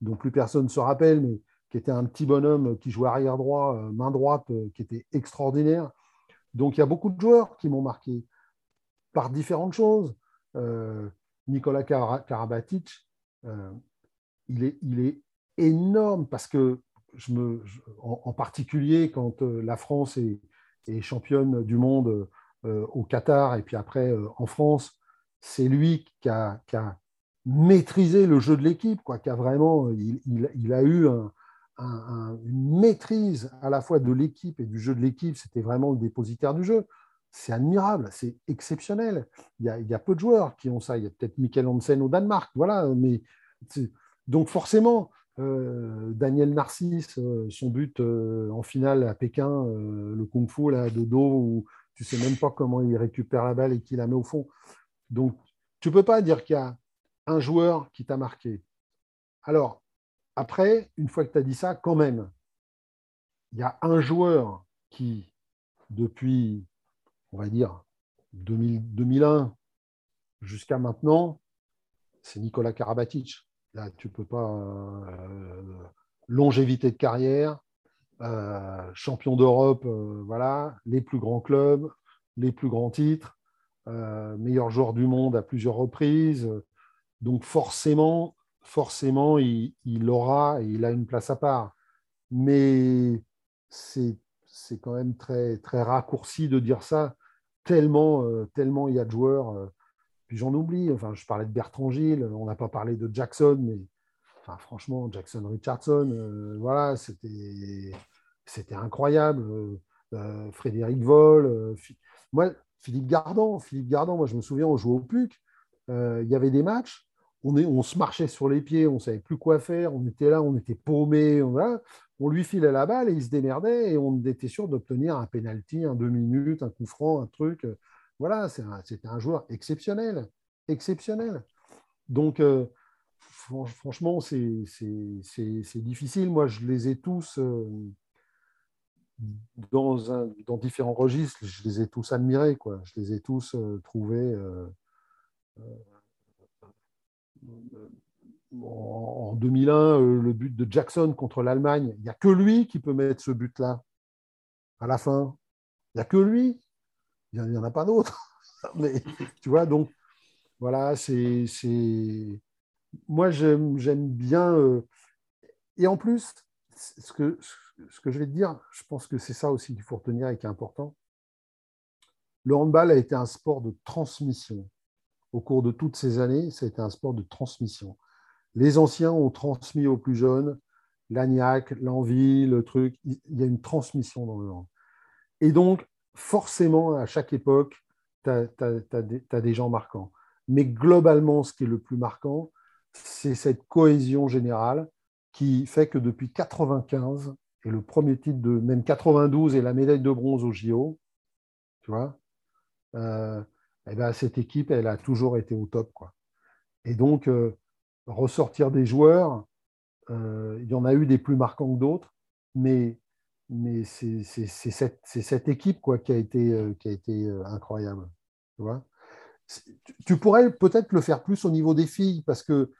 dont plus personne ne se rappelle, mais qui était un petit bonhomme qui jouait arrière droit, euh, main droite, euh, qui était extraordinaire. Donc il y a beaucoup de joueurs qui m'ont marqué par différentes choses. Nicolas Karabatic, euh, il, est, il est énorme parce que, je me, en, particulier quand euh, la France est, championne du monde euh, au Qatar et puis après en France, c'est lui qui a, maîtrisé le jeu de l'équipe, quoi, qui a vraiment, il, a eu une maîtrise à la fois de l'équipe et du jeu de l'équipe. C'était vraiment le dépositaire du jeu c'est admirable, c'est exceptionnel. Il y, a, peu de joueurs qui ont ça. Il y a peut-être Michael Hansen au Danemark, voilà. Mais donc forcément, euh, Daniel Narcisse, euh, son but euh, en finale à Pékin, le kung-fu là, de dos, où tu sais même pas comment il récupère la balle et qu'il la met au fond. Donc tu peux pas dire qu'il y a un joueur qui t'a marqué. Alors après, une fois que tu as dit ça, quand même, il y a un joueur qui, depuis on va dire, 2001 jusqu'à maintenant, c'est Nicolas Karabatic. Tu peux pas. Euh, longévité de carrière, euh, champion d'Europe, euh, voilà, les plus grands clubs, les plus grands titres, meilleur joueur du monde à plusieurs reprises. Donc forcément, forcément, il, aura et il a une place à part. Mais c'est quand même très, très raccourci de dire ça, tellement, euh, tellement il y a de joueurs. Euh. puis j'en oublie, enfin, je parlais de Bertrand Gilles, on n'a pas parlé de Jackson, mais enfin, franchement, Jackson Richardson, euh, voilà, c'était, incroyable. Frédéric Vol, moi, Philippe Gardan, Philippe Gardan, moi je me souviens, on jouait au PUC, il y avait des matchs, on, on, se marchait sur les pieds, on ne savait plus quoi faire, on était là, on était paumés, voilà on lui filait la balle et il se démerdait et on était sûr d'obtenir un penalty, un deux minutes, un coup franc, un truc. Voilà, c'était un, joueur exceptionnel, exceptionnel. Donc, euh, franchement, c'est difficile. Moi, je les ai tous euh, dans, différents registres, je les ai tous admirés. Je les ai tous euh, trouvés en 2001, euh, le but de Jackson contre l'Allemagne, il n'y a que lui qui peut mettre ce but-là à la fin. Il n'y a que lui. Il n'y en a pas d'autres. [LAUGHS] Mais tu vois, donc, voilà, c'est. Moi, j'aime bien. Euh, et en plus, ce que, ce que je vais te dire, je pense que c'est ça aussi qu'il faut retenir et qui est important. Le handball a été un sport de transmission. Au cours de toutes ces années, ça a été un sport de transmission les anciens ont transmis aux plus jeunes l'agnac, l'envie, le truc. Il y a une transmission dans le land. Et donc, forcément, à chaque époque, tu as, des gens marquants. Mais globalement, ce qui est le plus marquant, c'est cette cohésion générale qui fait que depuis 95, et le premier titre de même 92 et la médaille de bronze au JO, tu vois, euh, eh ben, cette équipe, elle a toujours été au top. Quoi. Et donc, euh, ressortir des joueurs. Euh, il y en a eu des plus marquants que d'autres, mais, mais c'est cette, équipe quoi, qui a été, euh, euh, incroyable. Tu vois tu pourrais peut-être le faire plus au niveau des filles, parce que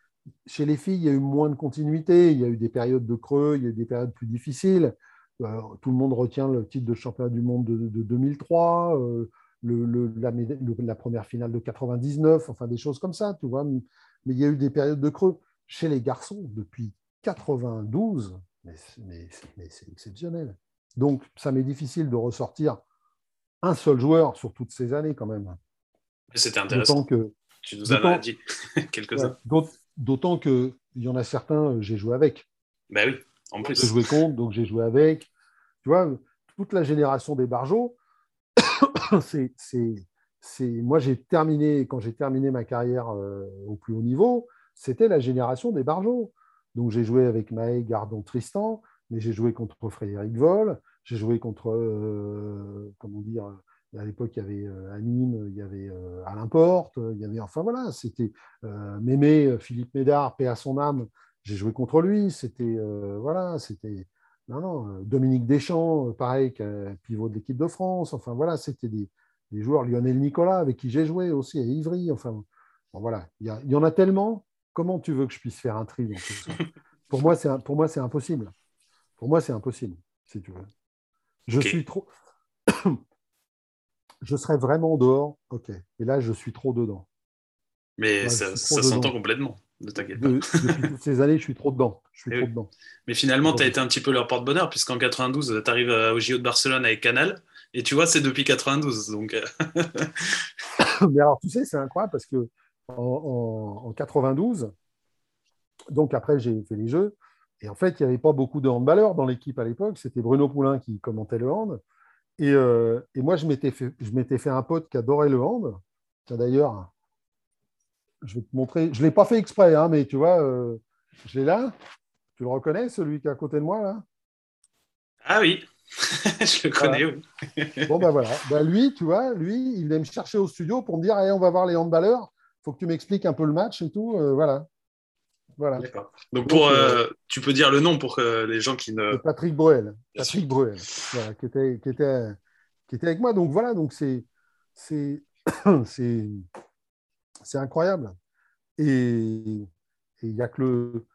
chez les filles, il y a eu moins de continuité, il y a eu des périodes de creux, il y a eu des périodes plus difficiles. Euh, tout le monde retient le titre de championnat du monde de, 2003, euh, le, la, première finale de 99, enfin des choses comme ça, tu vois. Mais il y a eu des périodes de creux. Chez les garçons, depuis 92, mais, mais c'est exceptionnel. Donc, ça m'est difficile de ressortir un seul joueur sur toutes ces années quand même. C'était intéressant. Que, tu nous en as dit [LAUGHS] quelques-uns. D'autant qu'il y en a certains, euh, j'ai joué avec. Ben oui, en plus. J'ai joué contre, donc j'ai joué avec. Tu vois, toute la génération des Barjots, [COUGHS] c'est, moi j'ai terminé, quand j'ai terminé ma carrière euh, au plus haut niveau, c'était la génération des Barjots. Donc j'ai joué avec Maë Gardon Tristan, mais j'ai joué contre Frédéric Vol, j'ai joué contre, euh, comment dire, à l'époque, il y avait euh, Anime, il y avait euh, Alain Porte, il y avait, enfin voilà, c'était Mémé, Philippe Médard, paix à son âme, j'ai joué contre lui, c'était, voilà, c'était, non, non, Dominique Deschamps, pareil, pivot de l'équipe de France, enfin voilà, c'était des, joueurs, Lionel Nicolas, avec qui j'ai joué aussi à Ivry, enfin, voilà, il y, en a tellement, comment tu veux que je puisse faire un tri dans tout ça? [LAUGHS] Pour moi, c'est impossible. Pour moi, c'est impossible, si tu veux. Je suis trop. [COUGHS] je serais vraiment dehors, ok. Et là, je suis trop dedans. Mais ça, s'entend complètement, ne t'inquiète pas. depuis [LAUGHS] toutes ces années, je suis trop dedans. Je suis trop dedans. Mais finalement, tu as été un petit peu leur porte-bonheur, puisqu'en 92, tu arrives au JO de Barcelone avec Canal. Et tu vois, c'est depuis 92. Donc... Euh. [COUGHS] Mais alors, tu sais, c'est incroyable parce que en, en 92, donc après, j'ai fait les Jeux. Et en fait, il n'y avait pas beaucoup de handballeurs dans l'équipe à l'époque. C'était Bruno Poulain qui commentait le hand. Et, euh, moi, je m'étais fait, fait, un pote qui adorait le hand. D'ailleurs, je vais te montrer. Je ne l'ai pas fait exprès, hein, mais tu vois, euh, je l'ai là. Tu le reconnais, celui qui est à côté de moi, là? Ah oui, [LAUGHS] je le connais, oui. bon, ben voilà. Ben, lui, tu vois, lui, il vient me chercher au studio pour me dire on va voir les handballeurs. Faut que tu m'expliques un peu le match et tout. Euh, voilà. Voilà. Donc, pour, euh, euh, tu peux dire le nom pour les gens qui ne. Patrick Bruel. Patrick Bruel, qui, était, qui, était, qui était avec moi. Donc voilà, donc c'est, c'est, [COUGHS] c'est, incroyable. Et il n'y a que le,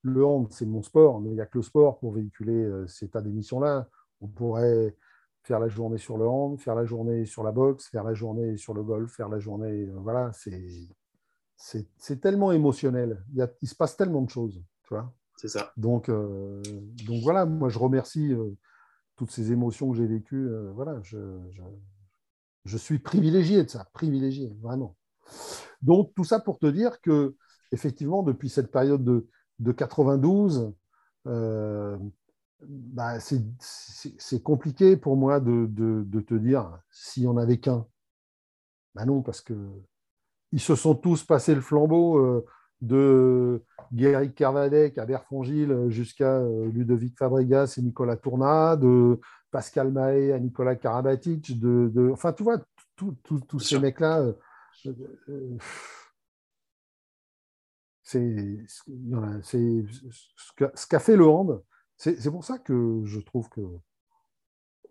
le hand, c'est mon sport, mais il n'y a que le sport pour véhiculer cet état d'émission-là. On pourrait faire la journée sur le hand, faire la journée sur la boxe, faire la journée sur le golf, faire la journée. voilà, c'est tellement émotionnel. Il, il, se passe tellement de choses. Tu vois c'est ça. Donc, euh, donc voilà, moi je remercie euh, toutes ces émotions que j'ai vécues. Euh, voilà, je, je, suis privilégié de ça, privilégié, vraiment. Donc tout ça pour te dire que effectivement, depuis cette période de, de 92, bah, c'est compliqué pour moi de, de, de te dire s'il n'y en avait qu'un. Ben non, parce que ils se sont tous passés le flambeau euh, de Guéric Kervadec à Berfongil jusqu'à euh, Ludovic Fabregas et Nicolas Tourna, de Pascal Mahé à Nicolas Karabatic, de, enfin, tu vois, tous ces mecs-là. Euh, c'est ce qu'a fait le hand. C'est pour ça que je trouve que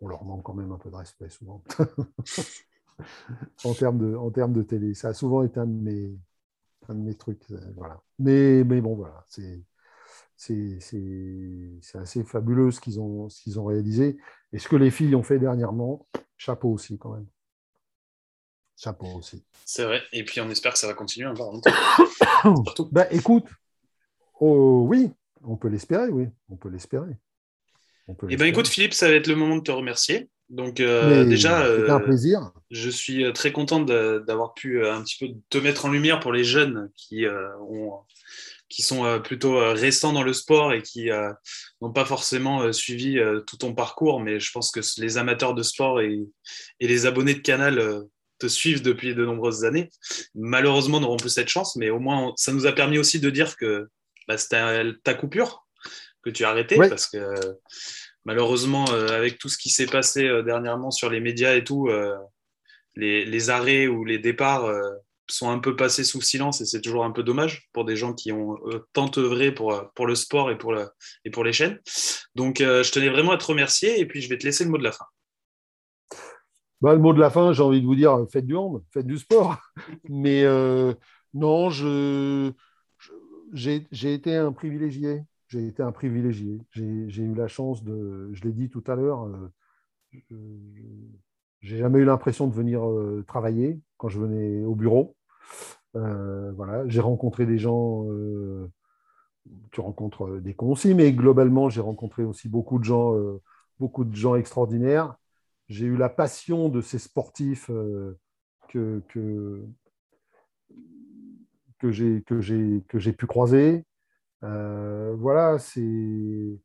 on leur manque quand même un peu de respect souvent. [LAUGHS] en, termes de, en termes de télé. Ça a souvent été un de mes, un de mes trucs. Euh, voilà. Mais, mais bon, voilà, c'est c'est assez fabuleux ce qu'ils ont, qu'ils ont réalisé. Et ce que les filles ont fait dernièrement, chapeau aussi quand même. Chapeau aussi. C'est vrai. Et puis on espère que ça va continuer encore longtemps. [COUGHS] bah, écoute, oh, oui, on peut l'espérer, oui, on peut l'espérer. Eh ben écoute Philippe, ça va être le moment de te remercier. Donc euh, déjà, un euh, plaisir. je suis euh, très content d'avoir pu un petit peu te mettre en lumière pour les jeunes qui, ont, qui sont plutôt récents dans le sport et qui n'ont pas forcément suivi tout ton parcours, mais je pense que les amateurs de sport et, et les abonnés de Canal te suivent depuis de nombreuses années. Malheureusement, n'auront plus cette chance, mais au moins, ça nous a permis aussi de dire que bah, c'était ta coupure que tu as arrêté parce que malheureusement, euh, avec tout ce qui s'est passé euh, dernièrement sur les médias et tout, euh, les, arrêts ou les départs sont un peu passés sous silence et c'est toujours un peu dommage pour des gens qui ont tant œuvré pour, pour le sport et pour, et pour les chaînes. Donc, je tenais vraiment à te remercier et puis je vais te laisser le mot de la fin. bah, le mot de la fin, j'ai envie de vous dire, faites du hand, faites du sport. [LAUGHS] Mais euh, non, je, j'ai été un privilégié. J'ai été un privilégié. J'ai eu la chance de, je l'ai dit tout à l'heure, euh, j'ai jamais eu l'impression de venir euh, travailler quand je venais au bureau. Euh, voilà, j'ai rencontré des gens, tu rencontres des cons aussi, mais globalement, j'ai rencontré aussi beaucoup de gens, beaucoup de gens extraordinaires. J'ai eu la passion de ces sportifs que, que j'ai pu croiser. voilà, c'est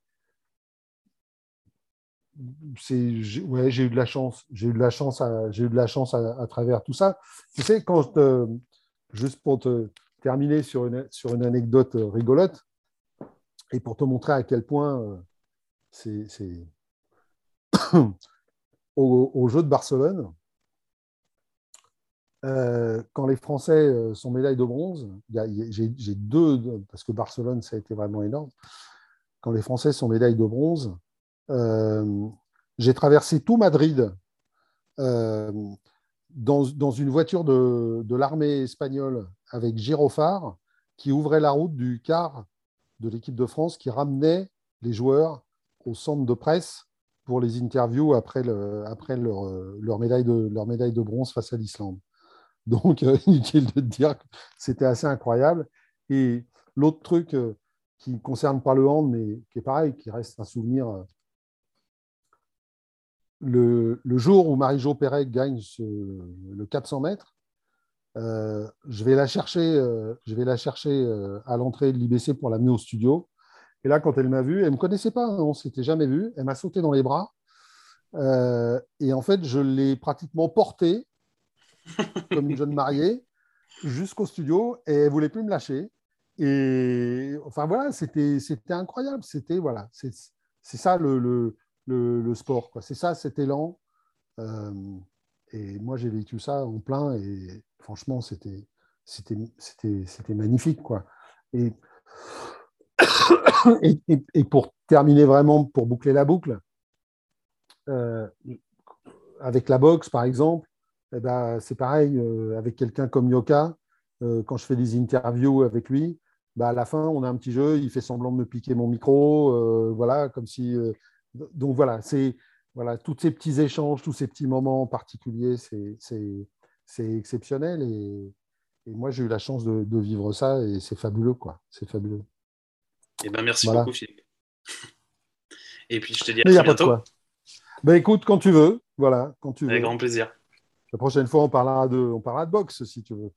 ouais, j'ai eu de la chance. J'ai eu de la chance, à, j'ai eu de la chance à, travers tout ça. Tu sais, quand juste pour te terminer sur une, sur une anecdote rigolote et pour te montrer à quel point euh, c'est, [COUGHS] au, jeu de Barcelone, euh, quand les Français euh, sont médailles de bronze, j'ai, deux, parce que Barcelone, ça a été vraiment énorme. Quand les Français sont médailles de bronze, euh, j'ai traversé tout Madrid dans, une voiture de, l'armée espagnole avec gyrophare qui ouvrait la route du quart de l'équipe de France qui ramenait les joueurs au centre de presse pour les interviews après, leur médaille de bronze face à l'Islande. Donc, euh, [LAUGHS] inutile de dire que c'était assez incroyable. Et l'autre truc qui ne concerne pas le hand, mais qui est pareil, qui reste un souvenir le, jour où Marie-Jo Pérec gagne le 400 mètres, euh, je vais la chercher, euh, je vais la chercher euh, à l'entrée de l'IBC pour l'amener au studio. Et là, quand elle m'a vu, elle ne me connaissait pas, on ne s'était jamais vu. Elle m'a sauté dans les bras. et en fait, je l'ai pratiquement portée comme une jeune mariée jusqu'au studio et elle ne voulait plus me lâcher. Et enfin voilà, c'était incroyable. C'était voilà, c'est ça le, le, sport. C'est ça, cet élan. Euh, et moi, j'ai vécu ça en plein et franchement, c'était magnifique. Quoi. [COUGHS] Et, et, pour terminer vraiment, pour boucler la boucle, euh, avec la boxe, par exemple, eh ben, c'est pareil, euh, avec quelqu'un comme Yoka, quand je fais des interviews avec lui, bah, à la fin, on a un petit jeu, il fait semblant de me piquer mon micro, voilà, comme si donc voilà, c'est voilà, tous ces petits échanges, tous ces petits moments particuliers, c'est exceptionnel. Et, moi, j'ai eu la chance de, vivre ça et c'est fabuleux, quoi. C'est fabuleux. Eh ben, merci beaucoup, Philippe. Et puis, je te dis à très bientôt. Ben, écoute, quand tu veux, voilà, quand tu Avec grand plaisir. La prochaine fois, on parlera de, on parlera de boxe, si tu veux.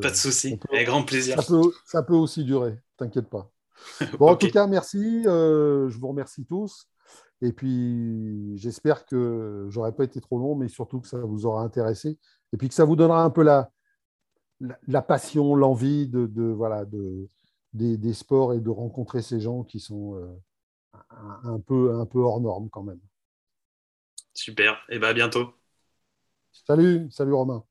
Pas de souci, avec grand plaisir. Ça peut, ça peut aussi durer, t'inquiète pas. [LAUGHS] Bon, en tout cas, merci. Euh, je vous remercie tous. Et puis, j'espère que j'aurais pas été trop long, mais surtout que ça vous aura intéressé. Et puis que ça vous donnera un peu la, la, passion, l'envie de, de, voilà, de, des, des, sports et de rencontrer ces gens qui sont euh, un, peu, un peu hors normes quand même. Super. Et bien à bientôt. Salut, salut Romain.